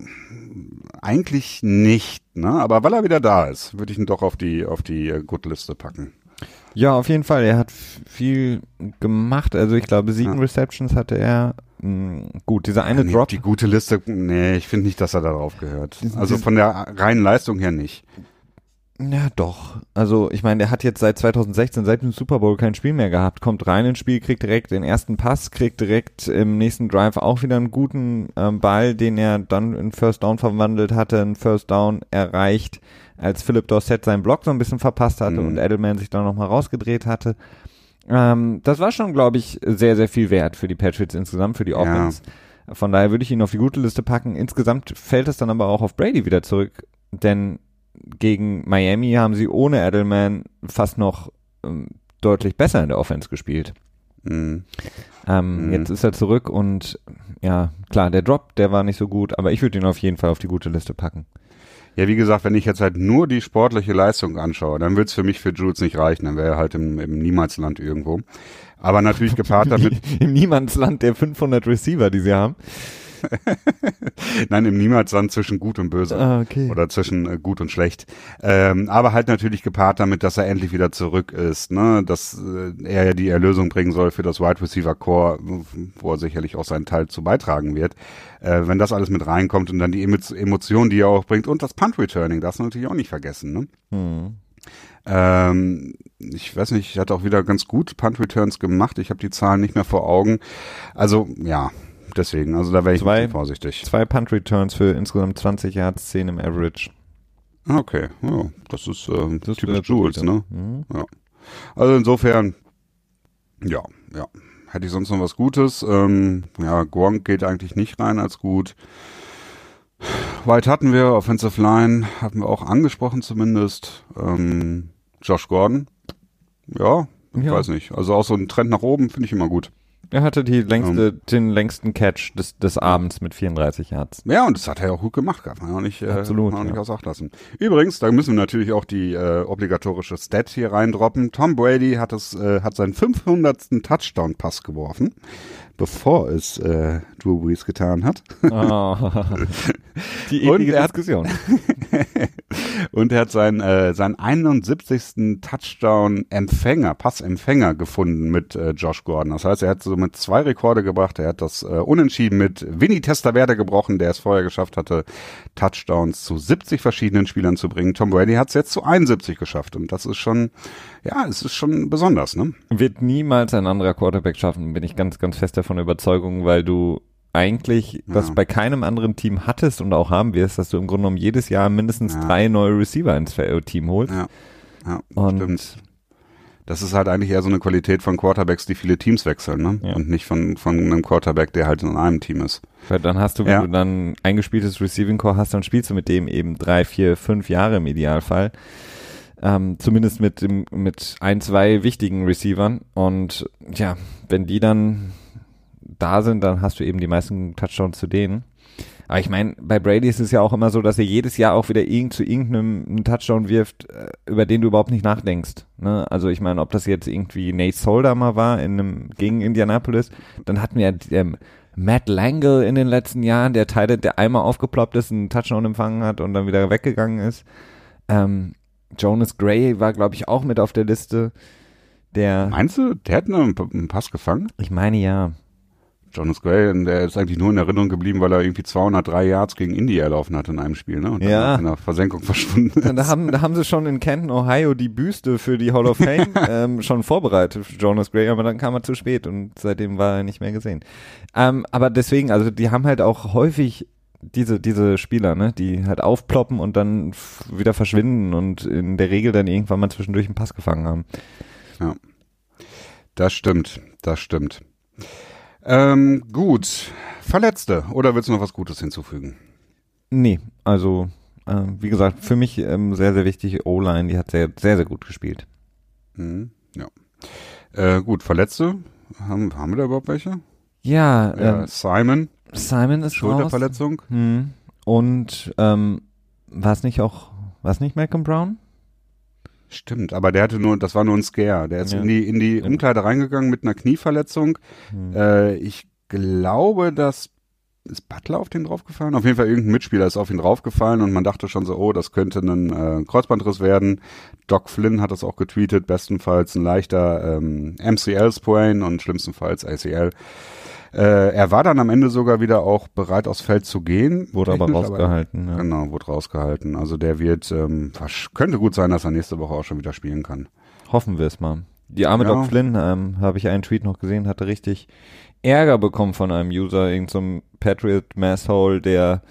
eigentlich nicht, ne? Aber weil er wieder da ist, würde ich ihn doch auf die, auf die äh, Good-Liste packen. Ja, auf jeden Fall. Er hat viel gemacht. Also ich glaube, sieben Ja. Receptions hatte er. Mh, gut, dieser eine nee, Drop. Die gute Liste, nee, ich finde nicht, dass er darauf gehört. Also von der reinen Leistung her nicht. Ja, doch. Also ich meine, der hat jetzt seit 2016, seit dem Super Bowl kein Spiel mehr gehabt. Kommt rein ins Spiel, kriegt direkt den ersten Pass, kriegt direkt im nächsten Drive auch wieder einen guten ähm, Ball, den er dann in First Down verwandelt hatte, einen First Down erreicht, als Philip Dorsett seinen Block so ein bisschen verpasst hatte Mhm. und Edelman sich dann nochmal rausgedreht hatte. Ähm, das war schon, glaube ich, sehr, sehr viel wert für die Patriots insgesamt, für die Ja. Offense. Von daher würde ich ihn auf die gute Liste packen. Insgesamt fällt es dann aber auch auf Brady wieder zurück, denn gegen Miami haben sie ohne Edelman fast noch ähm, deutlich besser in der Offense gespielt. Mhm. Ähm, Mhm. Jetzt ist er zurück und ja, klar, der Drop, der war nicht so gut, aber ich würde ihn auf jeden Fall auf die gute Liste packen. Ja, wie gesagt, wenn ich jetzt halt nur die sportliche Leistung anschaue, dann wird's für mich für Jules nicht reichen. Dann wäre er halt im, im Niemalsland irgendwo. Aber natürlich gepaart damit, Im Niemandsland der 500 Receiver, die sie haben. nein, im Niemalsland zwischen gut und böse. Ah, okay. Oder zwischen äh, gut und schlecht. Ähm, aber halt natürlich gepaart damit, dass er endlich wieder zurück ist, ne? Dass äh, er ja die Erlösung bringen soll für das Wide Receiver Core, wo er sicherlich auch seinen Teil zu beitragen wird. Äh, wenn das alles mit reinkommt und dann die Emo Emotionen, die er auch bringt und das Punt Returning, darfst du natürlich auch nicht vergessen, ne? Hm. Ähm, ich weiß nicht, ich hatte auch wieder ganz gut Punt Returns gemacht. Ich habe die Zahlen nicht mehr vor Augen. Also ja, deswegen, also da wäre ich Zwei- vorsichtig. Zwei Punt Returns für insgesamt 20 Yards, 10 im Average. Okay, ja, das ist äh, Das typisch Jules, ne? Mhm. Also insofern, ja, ja. Hätte ich sonst noch was Gutes? Ähm, ja, Gronk geht eigentlich nicht rein als gut. White hatten wir, Offensive Line hatten wir auch angesprochen zumindest. Ähm, Josh Gordon, ja, ich Ja. weiß nicht. Also auch so ein Trend nach oben finde ich immer gut. Er hatte die längste, um, den längsten Catch des, des Abends mit 34 Yards. Ja, und das hat er auch gut gemacht, darf man auch nicht, Absolut, äh, auch nicht ja. außer Acht lassen. Übrigens, da müssen wir natürlich auch die äh, obligatorische Stat hier reindroppen. Tom Brady hat es, äh, hat seinen 500. Touchdown-Pass geworfen bevor es äh, Drew Brees getan hat. Oh, die ewige Diskussion. und er hat seinen, äh, seinen 71. Touchdown-Empfänger, Passempfänger gefunden mit äh, Josh Gordon. Das heißt, er hat somit zwei Rekorde gebracht. Er hat das äh, Unentschieden mit Vinny Testaverde gebrochen, der es vorher geschafft hatte, Touchdowns zu 70 verschiedenen Spielern zu bringen. Tom Brady hat es jetzt zu 71 geschafft. Und das ist schon, ja, es ist schon besonders, ne? Wird niemals ein anderer Quarterback schaffen, bin ich ganz, ganz fest davon überzeugt, weil du eigentlich das ja. bei keinem anderen Team hattest und auch haben wirst, dass du im Grunde genommen jedes Jahr mindestens ja. drei neue Receiver ins Team holst. Ja, ja und stimmt. Das ist halt eigentlich eher so eine Qualität von Quarterbacks, die viele Teams wechseln, ne? Ja. Und nicht von, von einem Quarterback, der halt in einem Team ist. Weil dann hast du, wenn ja. du dann eingespieltes Receiving Core hast, dann spielst du mit dem eben drei, vier, fünf Jahre im Idealfall. Ähm, zumindest mit dem, mit ein, zwei wichtigen Receivern. Und ja, wenn die dann da sind, dann hast du eben die meisten Touchdowns zu denen. Aber ich meine, bei Brady ist es ja auch immer so, dass er jedes Jahr auch wieder irgend zu irgendeinem Touchdown wirft, äh, über den du überhaupt nicht nachdenkst. Ne? Also ich meine, ob das jetzt irgendwie Nate Solder mal war in einem, gegen Indianapolis, dann hatten wir ähm, Matt Langle in den letzten Jahren, der Teil, der einmal aufgeploppt ist, einen Touchdown empfangen hat und dann wieder weggegangen ist. Ähm, Jonas Gray war, glaube ich, auch mit auf der Liste. Der Meinst du, der hat einen, einen Pass gefangen? Ich meine ja. Jonas Gray, der ist eigentlich nur in Erinnerung geblieben, weil er irgendwie 203 Yards gegen Indy erlaufen hat in einem Spiel, ne? Und ja. in der Versenkung verschwunden ist. Da haben, da haben sie schon in Canton, Ohio die Büste für die Hall of Fame ähm, schon vorbereitet für Jonas Gray, aber dann kam er zu spät und seitdem war er nicht mehr gesehen. Ähm, aber deswegen, also die haben halt auch häufig diese, diese Spieler, ne, die halt aufploppen und dann wieder verschwinden und in der Regel dann irgendwann mal zwischendurch einen Pass gefangen haben. Ja. Das stimmt, das stimmt. Ähm, gut. Verletzte. Oder willst du noch was Gutes hinzufügen? Nee, also äh, wie gesagt, für mich ähm, sehr, sehr wichtig, O-Line, die hat sehr, sehr, sehr gut gespielt. Mhm, ja. Äh, gut, Verletzte. Haben, haben wir da überhaupt welche? Ja, ähm, Simon. Simon ist Schulterverletzung. Hm. Und ähm, war es nicht auch, war es nicht Malcolm Brown? Stimmt, aber der hatte nur, das war nur ein Scare. Der ist ja. in die, in die Umkleide reingegangen mit einer Knieverletzung. Hm. Äh, ich glaube, dass ist Butler auf den draufgefallen? Auf jeden Fall irgendein Mitspieler ist auf ihn draufgefallen und man dachte schon so, oh, das könnte ein äh, Kreuzbandriss werden. Doc Flynn hat das auch getweetet, bestenfalls ein leichter ähm, MCL-Sprain und schlimmstenfalls ACL. Äh, er war dann am Ende sogar wieder auch bereit, aufs Feld zu gehen. Wurde aber rausgehalten. Aber, ja. Genau, wurde rausgehalten. Also der wird, ähm, könnte gut sein, dass er nächste Woche auch schon wieder spielen kann. Hoffen wir es mal. Die arme ja. Doc Flynn, ähm, habe ich einen Tweet noch gesehen, hatte richtig Ärger bekommen von einem User, irgendeinem so Patriot Masshole, der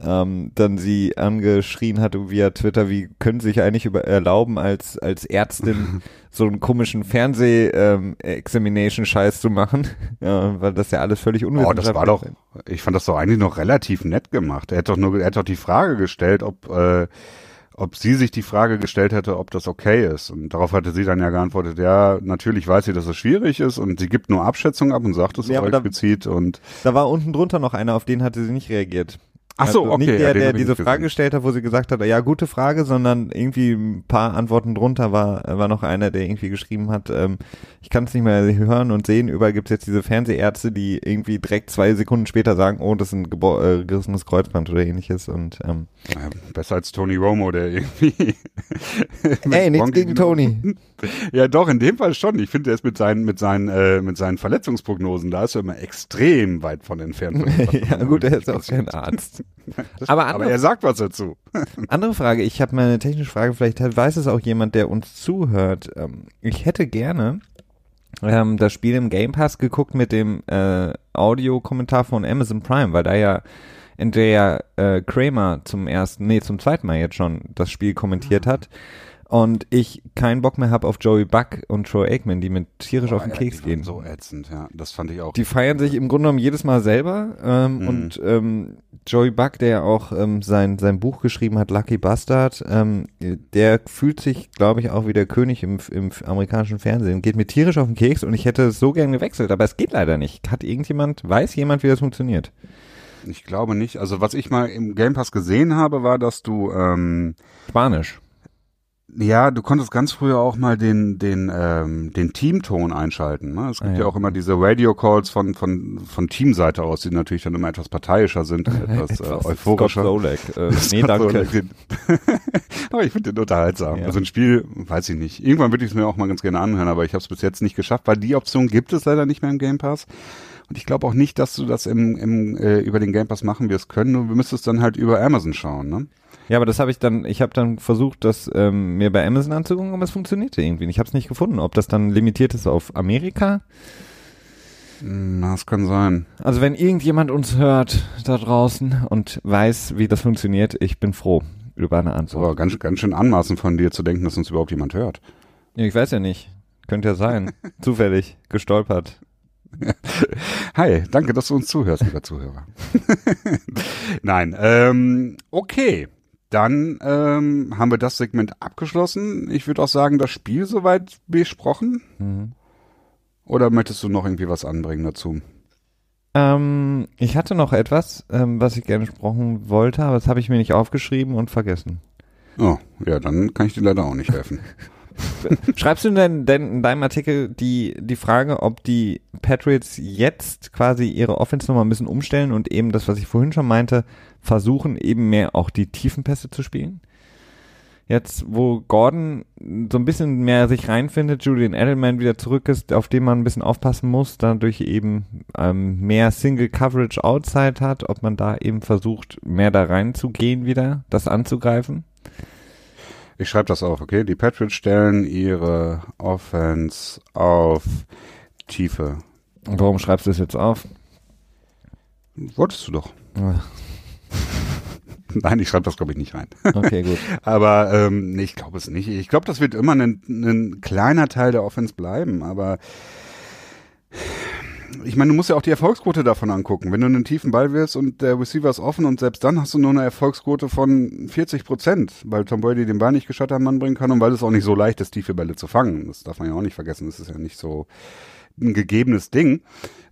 ähm, dann sie angeschrien hat via Twitter, wie können Sie sich eigentlich über erlauben, als, als Ärztin so einen komischen Fernseh-Examination-Scheiß ähm, zu machen, ja, weil das ja alles völlig unwissenschaftlich ist. Oh, das war doch, ich fand das doch eigentlich noch relativ nett gemacht. Er hat doch nur, er hat doch die Frage gestellt, ob, äh, ob sie sich die Frage gestellt hätte, ob das okay ist. Und darauf hatte sie dann ja geantwortet, ja, natürlich weiß sie, dass es schwierig ist und sie gibt nur Abschätzung ab und sagt es ja, explizit und. Da war unten drunter noch einer, auf den hatte sie nicht reagiert. Ach so, also okay. Nicht der, der diese Frage gestellt hat, wo sie gesagt hat, ja, gute Frage, sondern irgendwie ein paar Antworten drunter war, war noch einer, der irgendwie geschrieben hat, ähm, ich kann es nicht mehr hören und sehen, überall gibt es jetzt diese Fernsehärzte, die irgendwie direkt zwei Sekunden später sagen, oh, das ist ein Gebo äh, gerissenes Kreuzband oder ähnliches und ähm, ja, besser als Tony Romo, der irgendwie Ey, nichts gegen Tony. ja, doch, in dem Fall schon. Ich finde, er ist mit seinen, mit seinen, äh, mit seinen Verletzungsprognosen, da ist er immer extrem weit von entfernt. ja, gut, er ist auch kein Arzt. Aber, andere, aber er sagt was dazu. andere Frage, ich habe mal eine technische Frage, vielleicht weiß es auch jemand, der uns zuhört. Ähm, ich hätte gerne ähm, das Spiel im Game Pass geguckt mit dem äh, Audiokommentar von Amazon Prime, weil da ja in der äh, Kramer zum ersten, nee, zum zweiten Mal jetzt schon das Spiel kommentiert ah. hat. Und ich keinen Bock mehr habe auf Joey Buck und Troy Aikman, die mir tierisch Boah, auf den Keks gehen. So ätzend, ja. Das fand ich auch. Die feiern sich im Grunde genommen jedes Mal selber ähm, Mhm. und ähm, Joey Buck, der ja auch ähm, sein, sein Buch geschrieben hat, Lucky Bastard, ähm, der fühlt sich, glaube ich, auch wie der König im, im amerikanischen Fernsehen, geht mir tierisch auf den Keks und ich hätte es so gern gewechselt, aber es geht leider nicht. Hat irgendjemand, weiß jemand, wie das funktioniert? ich glaube nicht. Also was ich mal im Game Pass gesehen habe, war, dass du ähm, Spanisch. Ja, du konntest ganz früher auch mal den den ähm, den Teamton einschalten. Ne? Es gibt Ah, ja. ja. auch immer diese Radio Calls von von von Teamseite aus, die natürlich dann immer etwas parteiischer sind, etwas, äh, euphorischer. Scott Solek. Äh, nee, danke. aber ich finde den unterhaltsam. Ja. Also ein Spiel, weiß ich nicht. Irgendwann würde ich es mir auch mal ganz gerne anhören, aber ich habe es bis jetzt nicht geschafft, weil die Option gibt es leider nicht mehr im Game Pass. Und ich glaube auch nicht, dass du das im, im äh, über den Game Pass machen wirst können. Du müsstest dann halt über Amazon schauen, ne? Ja, aber das habe ich dann, ich habe dann versucht, das ähm, mir bei Amazon anzugucken, aber es funktionierte irgendwie. Ich habe es nicht gefunden. Ob das dann limitiert ist auf Amerika? Hm, Das kann sein. Also wenn irgendjemand uns hört da draußen und weiß, wie das funktioniert, ich bin froh über eine Antwort. ganz, ganz schön anmaßend von dir zu denken, dass uns überhaupt jemand hört. Ja, ich weiß ja nicht. Könnte ja sein. Zufällig. Gestolpert. Hi, danke, dass du uns zuhörst, lieber Zuhörer. Nein, ähm, okay. Dann ähm, haben wir das Segment abgeschlossen. Ich würde auch sagen, das Spiel soweit besprochen. Mhm. Oder möchtest du noch irgendwie was anbringen dazu? Ähm, ich hatte noch etwas, ähm, was ich gerne sprechen wollte, aber das habe ich mir nicht aufgeschrieben und vergessen. Oh, ja, dann kann ich dir leider auch nicht helfen. Schreibst du denn, denn in deinem Artikel die, die Frage, ob die Patriots jetzt quasi ihre Offense nochmal ein bisschen umstellen und eben das, was ich vorhin schon meinte, versuchen eben mehr auch die Tiefenpässe zu spielen? Jetzt, wo Gordon so ein bisschen mehr sich reinfindet, Julian Edelman wieder zurück ist, auf den man ein bisschen aufpassen muss, dadurch eben ähm, mehr Single Coverage Outside hat, ob man da eben versucht, mehr da reinzugehen wieder, das anzugreifen? Ich schreibe das auf, okay? Die Patriots stellen ihre Offense auf Tiefe. Und warum schreibst du das jetzt auf? Wolltest du doch. Nein, ich schreibe das, glaube ich, nicht rein. Okay, gut. Aber ähm, nee, ich glaube es nicht. Ich glaube, das wird immer ein, ein kleiner Teil der Offense bleiben, aber ich meine, du musst ja auch die Erfolgsquote davon angucken. Wenn du einen tiefen Ball willst und der Receiver ist offen und selbst dann hast du nur eine Erfolgsquote von 40 Prozent, weil Tom Brady den Ball nicht gescheit am Mann bringen kann und weil es auch nicht so leicht ist, tiefe Bälle zu fangen. Das darf man ja auch nicht vergessen. Das ist ja nicht so ein gegebenes Ding.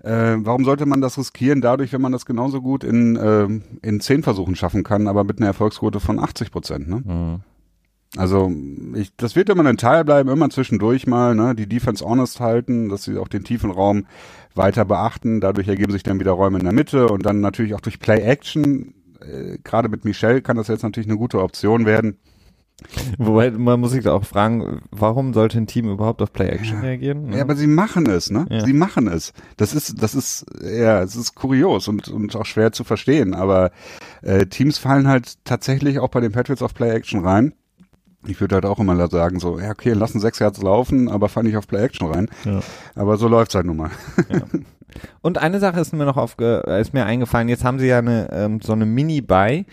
Äh, warum sollte man das riskieren dadurch, wenn man das genauso gut in, äh, in zehn Versuchen schaffen kann, aber mit einer Erfolgsquote von 80 Prozent, ne? Mhm. Also ich, das wird immer ein Teil bleiben, immer zwischendurch mal, ne, die Defense honest halten, dass sie auch den tiefen Raum weiter beachten. Dadurch ergeben sich dann wieder Räume in der Mitte und dann natürlich auch durch Play Action. Äh, Gerade mit Michelle kann das jetzt natürlich eine gute Option werden. Wobei, man muss sich da auch fragen, warum sollte ein Team überhaupt auf Play-Action Ja. reagieren? Ja, aber sie machen es, ne? Ja. Sie machen es. Das ist, das ist, ja, es ist kurios und, und auch schwer zu verstehen. Aber äh, Teams fallen halt tatsächlich auch bei den Patriots auf Play Action rein. Ich würde halt auch immer sagen, so, ja, okay, lassen sechs Yards laufen, aber fall nicht auf Play Action rein. Ja. Aber so läuft's halt nun mal. Und eine Sache ist mir noch aufge äh, ist mir eingefallen, jetzt haben sie ja eine ähm, so eine Mini-Buy,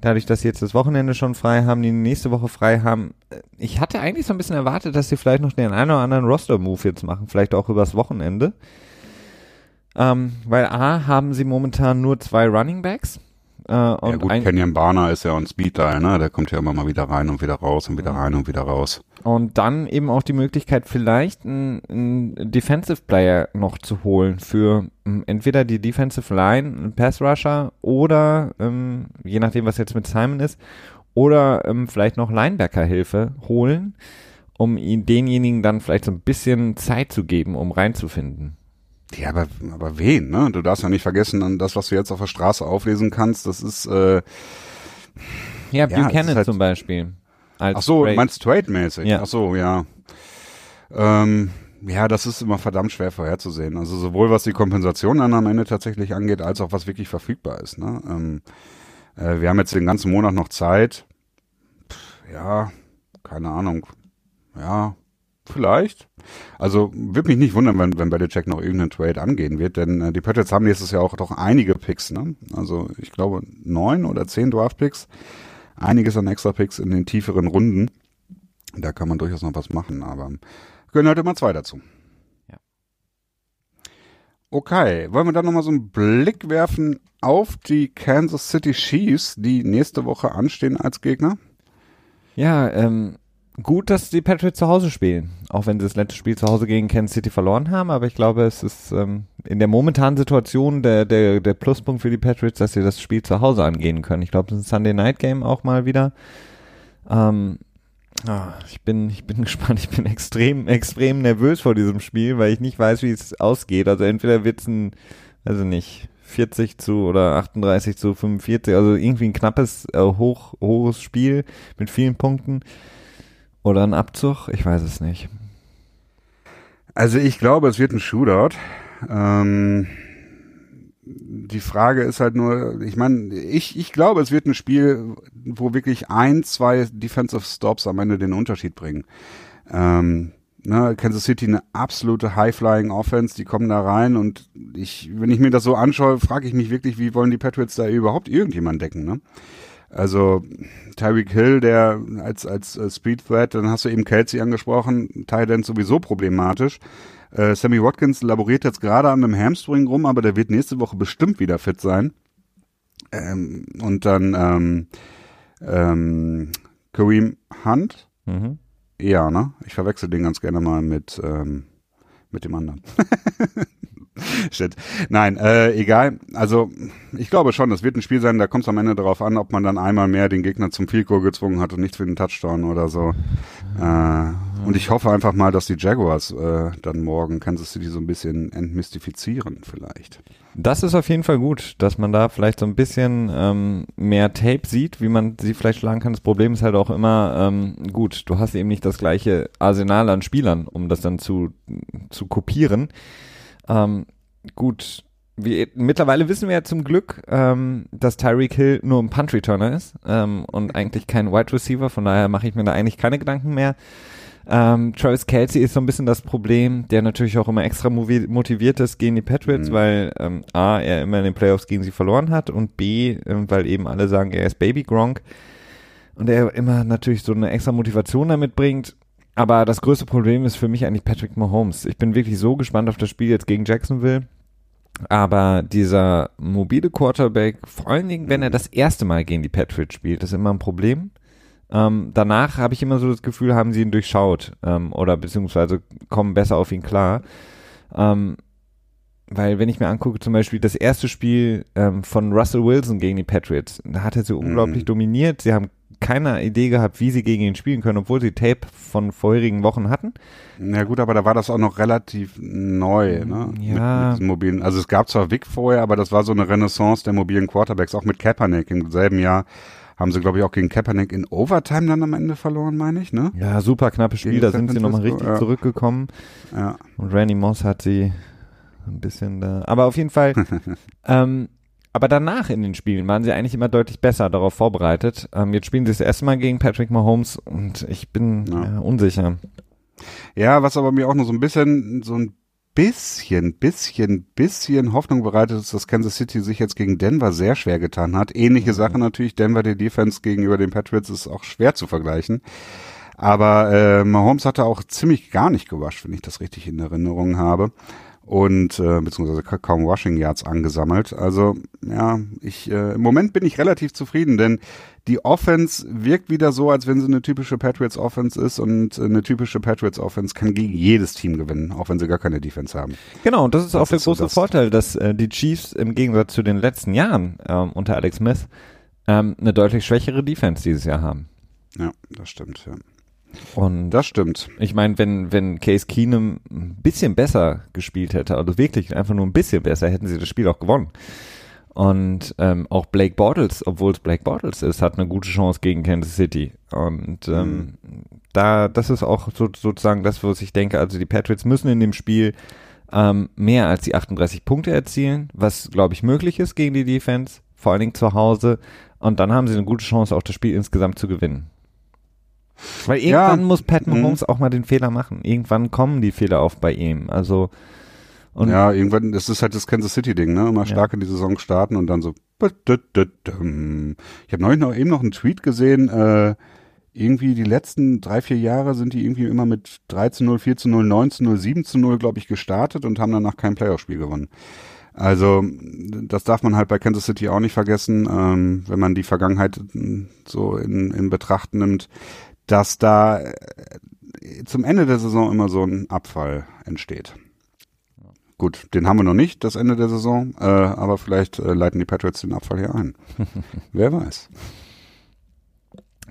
dadurch, dass sie jetzt das Wochenende schon frei haben, die nächste Woche frei haben. Äh, Ich hatte eigentlich so ein bisschen erwartet, dass sie vielleicht noch den einen oder anderen Roster-Move jetzt machen, vielleicht auch übers Wochenende. Ähm, weil A, haben sie momentan nur zwei Running Backs. Äh, und ja gut, ein, Kenyon Barner ist ja ein Speed-Dial, ne? Der kommt ja immer mal wieder rein und wieder raus und wieder rein und wieder raus. Und dann eben auch die Möglichkeit, vielleicht einen, einen Defensive Player noch zu holen für ähm, entweder die Defensive Line, einen Pass Rusher oder, ähm, je nachdem, was jetzt mit Simon ist, oder ähm, vielleicht noch Linebacker-Hilfe holen, um ihn denjenigen dann vielleicht so ein bisschen Zeit zu geben, um reinzufinden. Ja, aber, aber wen, ne? Du darfst ja nicht vergessen, an das, was du jetzt auf der Straße auflesen kannst, das ist, äh, Ja, Ja, Buchanan ist halt- zum Beispiel. Als ach so, Trade. meinst du trade-mäßig? Ja. Ach so, ja. Ähm, ja, das ist immer verdammt schwer vorherzusehen. Also sowohl was die Kompensation dann am Ende tatsächlich angeht, als auch was wirklich verfügbar ist, ne? Ähm, äh, wir haben jetzt den ganzen Monat noch Zeit. Pff, ja, keine Ahnung. Ja, vielleicht. Also würde mich nicht wundern, wenn, wenn Belichick noch irgendeinen Trade angehen wird, denn äh, die Patriots haben nächstes Jahr auch doch einige Picks, ne? Also ich glaube neun oder zehn Draft-Picks, einiges an extra Picks in den tieferen Runden. Da kann man durchaus noch was machen, aber gehören halt immer zwei dazu. Ja. Okay, wollen wir dann nochmal so einen Blick werfen auf die Kansas City Chiefs, die nächste Woche anstehen als Gegner? Ja, ähm, gut, dass die Patriots zu Hause spielen. Auch wenn sie das letzte Spiel zu Hause gegen Kansas City verloren haben. Aber ich glaube, es ist ähm, in der momentanen Situation der, der, der Pluspunkt für die Patriots, dass sie das Spiel zu Hause angehen können. Ich glaube, es ist ein Sunday Night Game auch mal wieder. Ähm, ah, ich bin, ich bin gespannt. Ich bin extrem, extrem nervös vor diesem Spiel, weil ich nicht weiß, wie es ausgeht. Also entweder wird es ein, also nicht, 40 zu oder 38 zu 45, also irgendwie ein knappes, äh, hoch, hohes Spiel mit vielen Punkten oder ein Abzug, ich weiß es nicht. Also ich glaube, es wird ein Shootout. Ähm, die Frage ist halt nur, ich meine, ich, ich glaube, es wird ein Spiel, wo wirklich ein, zwei Defensive Stops am Ende den Unterschied bringen. Ähm, ne, Kansas City eine absolute High-Flying Offense, die kommen da rein und ich, wenn ich mir das so anschaue, frage ich mich wirklich, wie wollen die Patriots da überhaupt irgendjemand decken, ne? Also Tyreek Hill, der als als äh, Speed Threat, dann hast du eben Kelsey angesprochen, Thailand sowieso problematisch. Äh, Sammy Watkins laboriert jetzt gerade an einem Hamstring rum, aber der wird nächste Woche bestimmt wieder fit sein. Ähm, und dann ähm, ähm, Kareem Hunt, Mhm. ja, ne? Ich verwechsel den ganz gerne mal mit, ähm, mit dem anderen. Shit. Nein, äh, egal. Also ich glaube schon, das wird ein Spiel sein, da kommt es am Ende darauf an, ob man dann einmal mehr den Gegner zum Field Goal gezwungen hat und nicht für den Touchdown oder so. Äh, und ich hoffe einfach mal, dass die Jaguars äh, dann morgen Kansas City so ein bisschen entmystifizieren vielleicht. Das ist auf jeden Fall gut, dass man da vielleicht so ein bisschen ähm, mehr Tape sieht, wie man sie vielleicht schlagen kann. Das Problem ist halt auch immer, ähm, gut, du hast eben nicht das gleiche Arsenal an Spielern, um das dann zu, zu kopieren. Ähm, gut, wir, mittlerweile wissen wir ja zum Glück, ähm, dass Tyreek Hill nur ein Punt-Returner ist ähm, und eigentlich kein Wide Receiver, von daher mache ich mir da eigentlich keine Gedanken mehr. Ähm, Travis Kelsey ist so ein bisschen das Problem, der natürlich auch immer extra motiviert ist gegen die Patriots, Mhm. weil ähm, A, er immer in den Playoffs gegen sie verloren hat und B, ähm, weil eben alle sagen, er ist Baby Gronk und er immer natürlich so eine extra Motivation damit bringt. Aber das größte Problem ist für mich eigentlich Patrick Mahomes. Ich bin wirklich so gespannt auf das Spiel jetzt gegen Jacksonville. Aber dieser mobile Quarterback, vor allen Dingen, wenn er das erste Mal gegen die Patriots spielt, ist immer ein Problem. Ähm, danach habe ich immer so das Gefühl, haben sie ihn durchschaut ähm, oder beziehungsweise kommen besser auf ihn klar. Ähm, weil wenn ich mir angucke, zum Beispiel das erste Spiel ähm, von Russell Wilson gegen die Patriots, da hat er sie unglaublich Mhm. dominiert. Sie haben keine Idee gehabt, wie sie gegen ihn spielen können, obwohl sie Tape von vorherigen Wochen hatten. Ja gut, aber da war das auch noch relativ neu, ne? Ja. Mit, mit diesen mobilen. Also es gab zwar Vic vorher, aber das war so eine Renaissance der mobilen Quarterbacks, auch mit Kaepernick im selben Jahr. Haben sie, glaube ich, auch gegen Kaepernick in Overtime dann am Ende verloren, meine ich, ne? Ja, super knappes Spiel, Gegen da sind sie nochmal richtig ja. zurückgekommen. Ja. Und Randy Moss hat sie ein bisschen da. Aber auf jeden Fall, ähm, aber danach in den Spielen waren sie eigentlich immer deutlich besser darauf vorbereitet. Ähm, jetzt spielen sie das erste Mal gegen Patrick Mahomes und ich bin Ja. ja, unsicher. Ja, was aber mir auch noch so ein bisschen, so ein bisschen, bisschen, bisschen Hoffnung bereitet ist, dass Kansas City sich jetzt gegen Denver sehr schwer getan hat. Ähnliche Mhm. Sache natürlich. Denver, die Defense gegenüber den Patriots ist auch schwer zu vergleichen. Aber äh, Mahomes hatte auch ziemlich gar nicht gewascht, wenn ich das richtig in Erinnerung habe. Und äh, beziehungsweise ka- kaum Rushing Yards angesammelt. Also ja, ich äh, im Moment bin ich relativ zufrieden, denn die Offense wirkt wieder so, als wenn sie eine typische Patriots Offense ist und eine typische Patriots Offense kann gegen jedes Team gewinnen, auch wenn sie gar keine Defense haben. Genau, und das ist Das auch der ist so große das- Vorteil, dass äh, die Chiefs im Gegensatz zu den letzten Jahren ähm, unter Alex Smith ähm, eine deutlich schwächere Defense dieses Jahr haben. Ja, das stimmt. Ja. Und Das stimmt. Ich meine, wenn, wenn Case Keenum ein bisschen besser gespielt hätte, also wirklich einfach nur ein bisschen besser, hätten sie das Spiel auch gewonnen. Und ähm, auch Blake Bortles, obwohl es Blake Bortles ist, hat eine gute Chance gegen Kansas City. Und ähm, da, das ist auch so, sozusagen das, was ich denke. Also die Patriots müssen in dem Spiel ähm, mehr als die 38 Punkte erzielen, was glaube ich möglich ist gegen die Defense, vor allen Dingen zu Hause. Und dann haben sie eine gute Chance, auch das Spiel insgesamt zu gewinnen. Weil Ja. irgendwann muss Pat Mhm. Mahomes auch mal den Fehler machen. Irgendwann kommen die Fehler auf bei ihm. Also und ja, irgendwann, das ist halt das Kansas City-Ding, ne? Immer stark in die Saison starten und dann so. Ich habe neulich noch eben noch einen Tweet gesehen, äh, irgendwie die letzten drei, vier Jahre sind die irgendwie immer mit 13-0, 14-0, 19-0, 7-0, glaube ich, gestartet und haben danach kein Playoff-Spiel gewonnen. Also das darf man halt bei Kansas City auch nicht vergessen, ähm, wenn man die Vergangenheit so in, in Betracht nimmt, dass da äh, zum Ende der Saison immer so ein Abfall entsteht. Gut, den haben wir noch nicht, das Ende der Saison, äh, aber vielleicht äh, leiten die Patriots den Abfall hier ein. Wer weiß.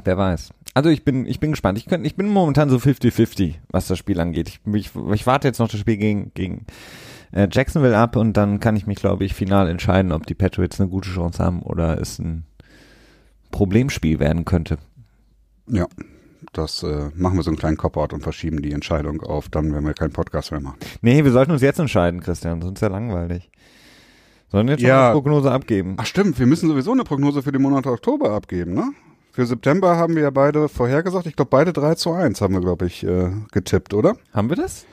Wer weiß. Also ich bin, ich bin gespannt. Ich, könnt, ich bin momentan so 50-50, was das Spiel angeht. Ich, ich, ich warte jetzt noch das Spiel gegen, gegen äh, Jacksonville ab und dann kann ich mich, glaube ich, final entscheiden, ob die Patriots eine gute Chance haben oder es ein Problemspiel werden könnte. Ja, das äh, machen wir so einen kleinen Cop-Out und verschieben die Entscheidung auf, dann, wenn wir keinen Podcast mehr machen. Nee, wir sollten uns jetzt entscheiden, Christian, sonst ist ja langweilig. Sollen wir jetzt schon ja. eine Prognose abgeben? Ach stimmt, wir müssen sowieso eine Prognose für den Monat Oktober abgeben, ne? Für September haben wir ja beide vorhergesagt. Ich glaube, beide 3 zu 1 haben wir, glaube ich, äh, getippt, oder? Haben wir das?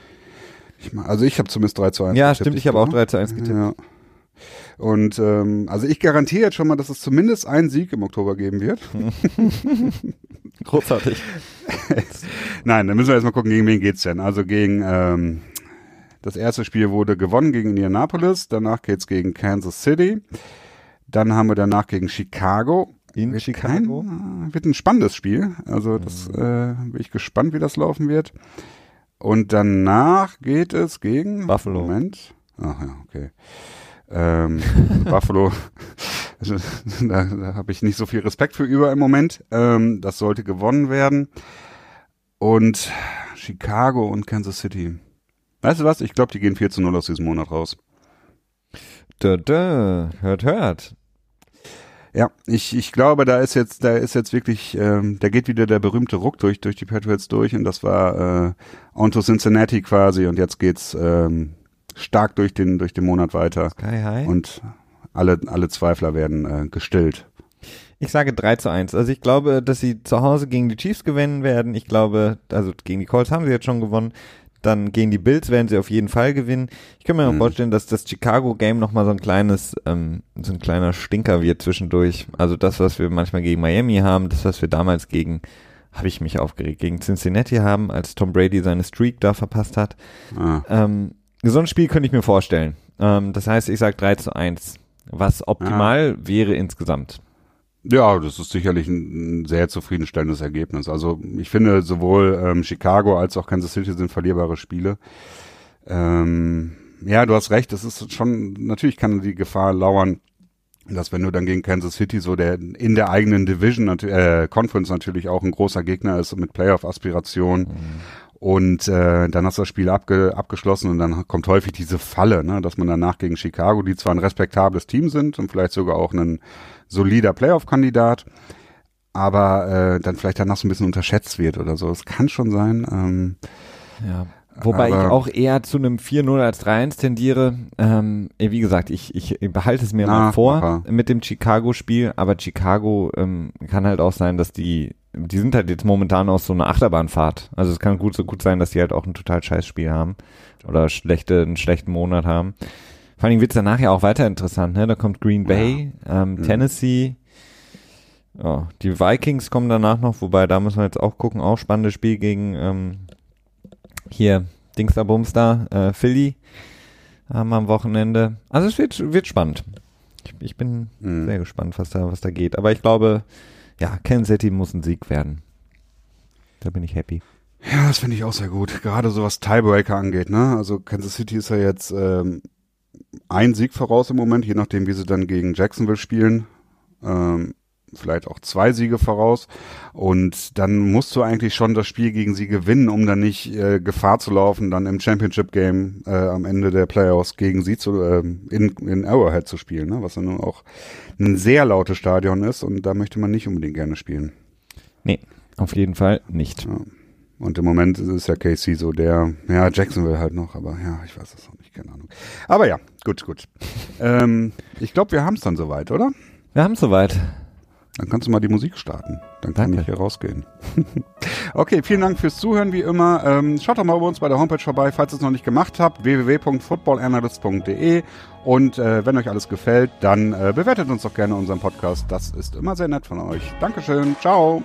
Ich mein, also ich habe zumindest 3 zu 1 Ja, getippt, stimmt, ich habe auch 3 zu 1 getippt. Ja. Und ähm, also ich garantiere jetzt schon mal, dass es zumindest einen Sieg im Oktober geben wird. Großartig. Nein, dann müssen wir erstmal gucken, gegen wen geht's denn. Also gegen ähm, das erste Spiel wurde gewonnen gegen Indianapolis, danach geht's gegen Kansas City. Dann haben wir danach gegen Chicago. In wird Chicago? Kein, wird ein spannendes Spiel. Also das mhm. äh, bin ich gespannt, wie das laufen wird. Und danach geht es gegen Buffalo. Moment. Ach ja, okay. Ähm, Buffalo, also, da, da habe ich nicht so viel Respekt für über im Moment. Ähm, das sollte gewonnen werden. Und Chicago und Kansas City. Weißt du was? Ich glaube, die gehen 4 zu 0 aus diesem Monat raus. Da, da, hört, hört. Ja, ich, ich glaube, da ist jetzt, da ist jetzt wirklich, ähm, da geht wieder der berühmte Ruck durch, durch die Patriots durch und das war äh, onto Cincinnati quasi und jetzt geht's ähm, stark durch den, durch den Monat weiter. Sky High. Und alle, alle Zweifler werden äh, gestillt. Ich sage 3 zu 1. Also ich glaube, dass sie zu Hause gegen die Chiefs gewinnen werden. Ich glaube, also gegen die Colts haben sie jetzt schon gewonnen. Dann gegen die Bills werden sie auf jeden Fall gewinnen. Ich kann mir mhm. vorstellen, dass das Chicago Game nochmal so ein kleines, ähm, so ein kleiner Stinker wird zwischendurch. Also das, was wir manchmal gegen Miami haben, das, was wir damals gegen, habe ich mich aufgeregt, gegen Cincinnati haben, als Tom Brady seine Streak da verpasst hat. Ah. Ähm, so ein Spiel könnte ich mir vorstellen. Ähm, das heißt, ich sage 3 zu 1, was optimal ah. wäre insgesamt. Ja, das ist sicherlich ein, sehr zufriedenstellendes Ergebnis. Also ich finde, sowohl ähm, Chicago als auch Kansas City sind verlierbare Spiele. Ähm, ja, du hast recht, das ist schon, natürlich kann die Gefahr lauern, dass wenn du dann gegen Kansas City so der in der eigenen Division, äh, Conference natürlich auch ein großer Gegner ist mit Playoff-Aspiration mhm. Und äh, dann hast du das Spiel abge, abgeschlossen und dann kommt häufig diese Falle, ne, dass man danach gegen Chicago, die zwar ein respektables Team sind und vielleicht sogar auch einen solider Playoff-Kandidat, aber äh, dann vielleicht danach so ein bisschen unterschätzt wird oder so. Es kann schon sein. Ähm, ja. Wobei aber, ich auch eher zu einem 4-0 als 3-1 tendiere. Ähm, wie gesagt, ich, ich behalte es mir na, mal vor aha. mit dem Chicago-Spiel, aber Chicago ähm, kann halt auch sein, dass die, die sind halt jetzt momentan aus so einer Achterbahnfahrt. Also es kann gut so gut sein, dass die halt auch ein total scheiß Spiel haben oder schlechte, einen schlechten Monat haben. Vor allem wird es danach ja auch weiter interessant, ne? Da kommt Green Bay, ja. ähm, mhm. Tennessee, ja, die Vikings kommen danach noch, wobei da müssen wir jetzt auch gucken, auch spannendes Spiel gegen ähm, hier Dingster Bumster, äh, Philly haben am Wochenende. Also es wird, wird spannend. Ich, ich bin mhm. sehr gespannt, was da, was da geht. Aber ich glaube, ja, Kansas City muss ein Sieg werden. Da bin ich happy. Ja, das finde ich auch sehr gut. Gerade so was Tiebreaker angeht, ne? Also Kansas City ist ja jetzt ähm, ein Sieg voraus im Moment, je nachdem, wie sie dann gegen Jacksonville spielen. Ähm, vielleicht auch zwei Siege voraus. Und dann musst du eigentlich schon das Spiel gegen sie gewinnen, um dann nicht äh, Gefahr zu laufen, dann im Championship Game äh, am Ende der Playoffs gegen sie zu, äh, in, in Arrowhead zu spielen, ne? was dann nun auch ein sehr lautes Stadion ist und da möchte man nicht unbedingt gerne spielen. Nee, auf jeden Fall nicht. Ja. Und im Moment ist ja Casey so der, ja, Jacksonville halt noch, aber ja, ich weiß es noch nicht, keine Ahnung. Aber ja, gut, gut. ähm, ich glaube, wir haben es dann soweit, oder? Wir haben es soweit. Dann kannst du mal die Musik starten. Dann kann Danke. ich hier rausgehen. okay, vielen Dank fürs Zuhören, wie immer. Ähm, schaut doch mal bei uns bei der Homepage vorbei, falls ihr es noch nicht gemacht habt, www.footballanalyst.de und äh, wenn euch alles gefällt, dann äh, bewertet uns doch gerne unseren Podcast. Das ist immer sehr nett von euch. Dankeschön. Ciao.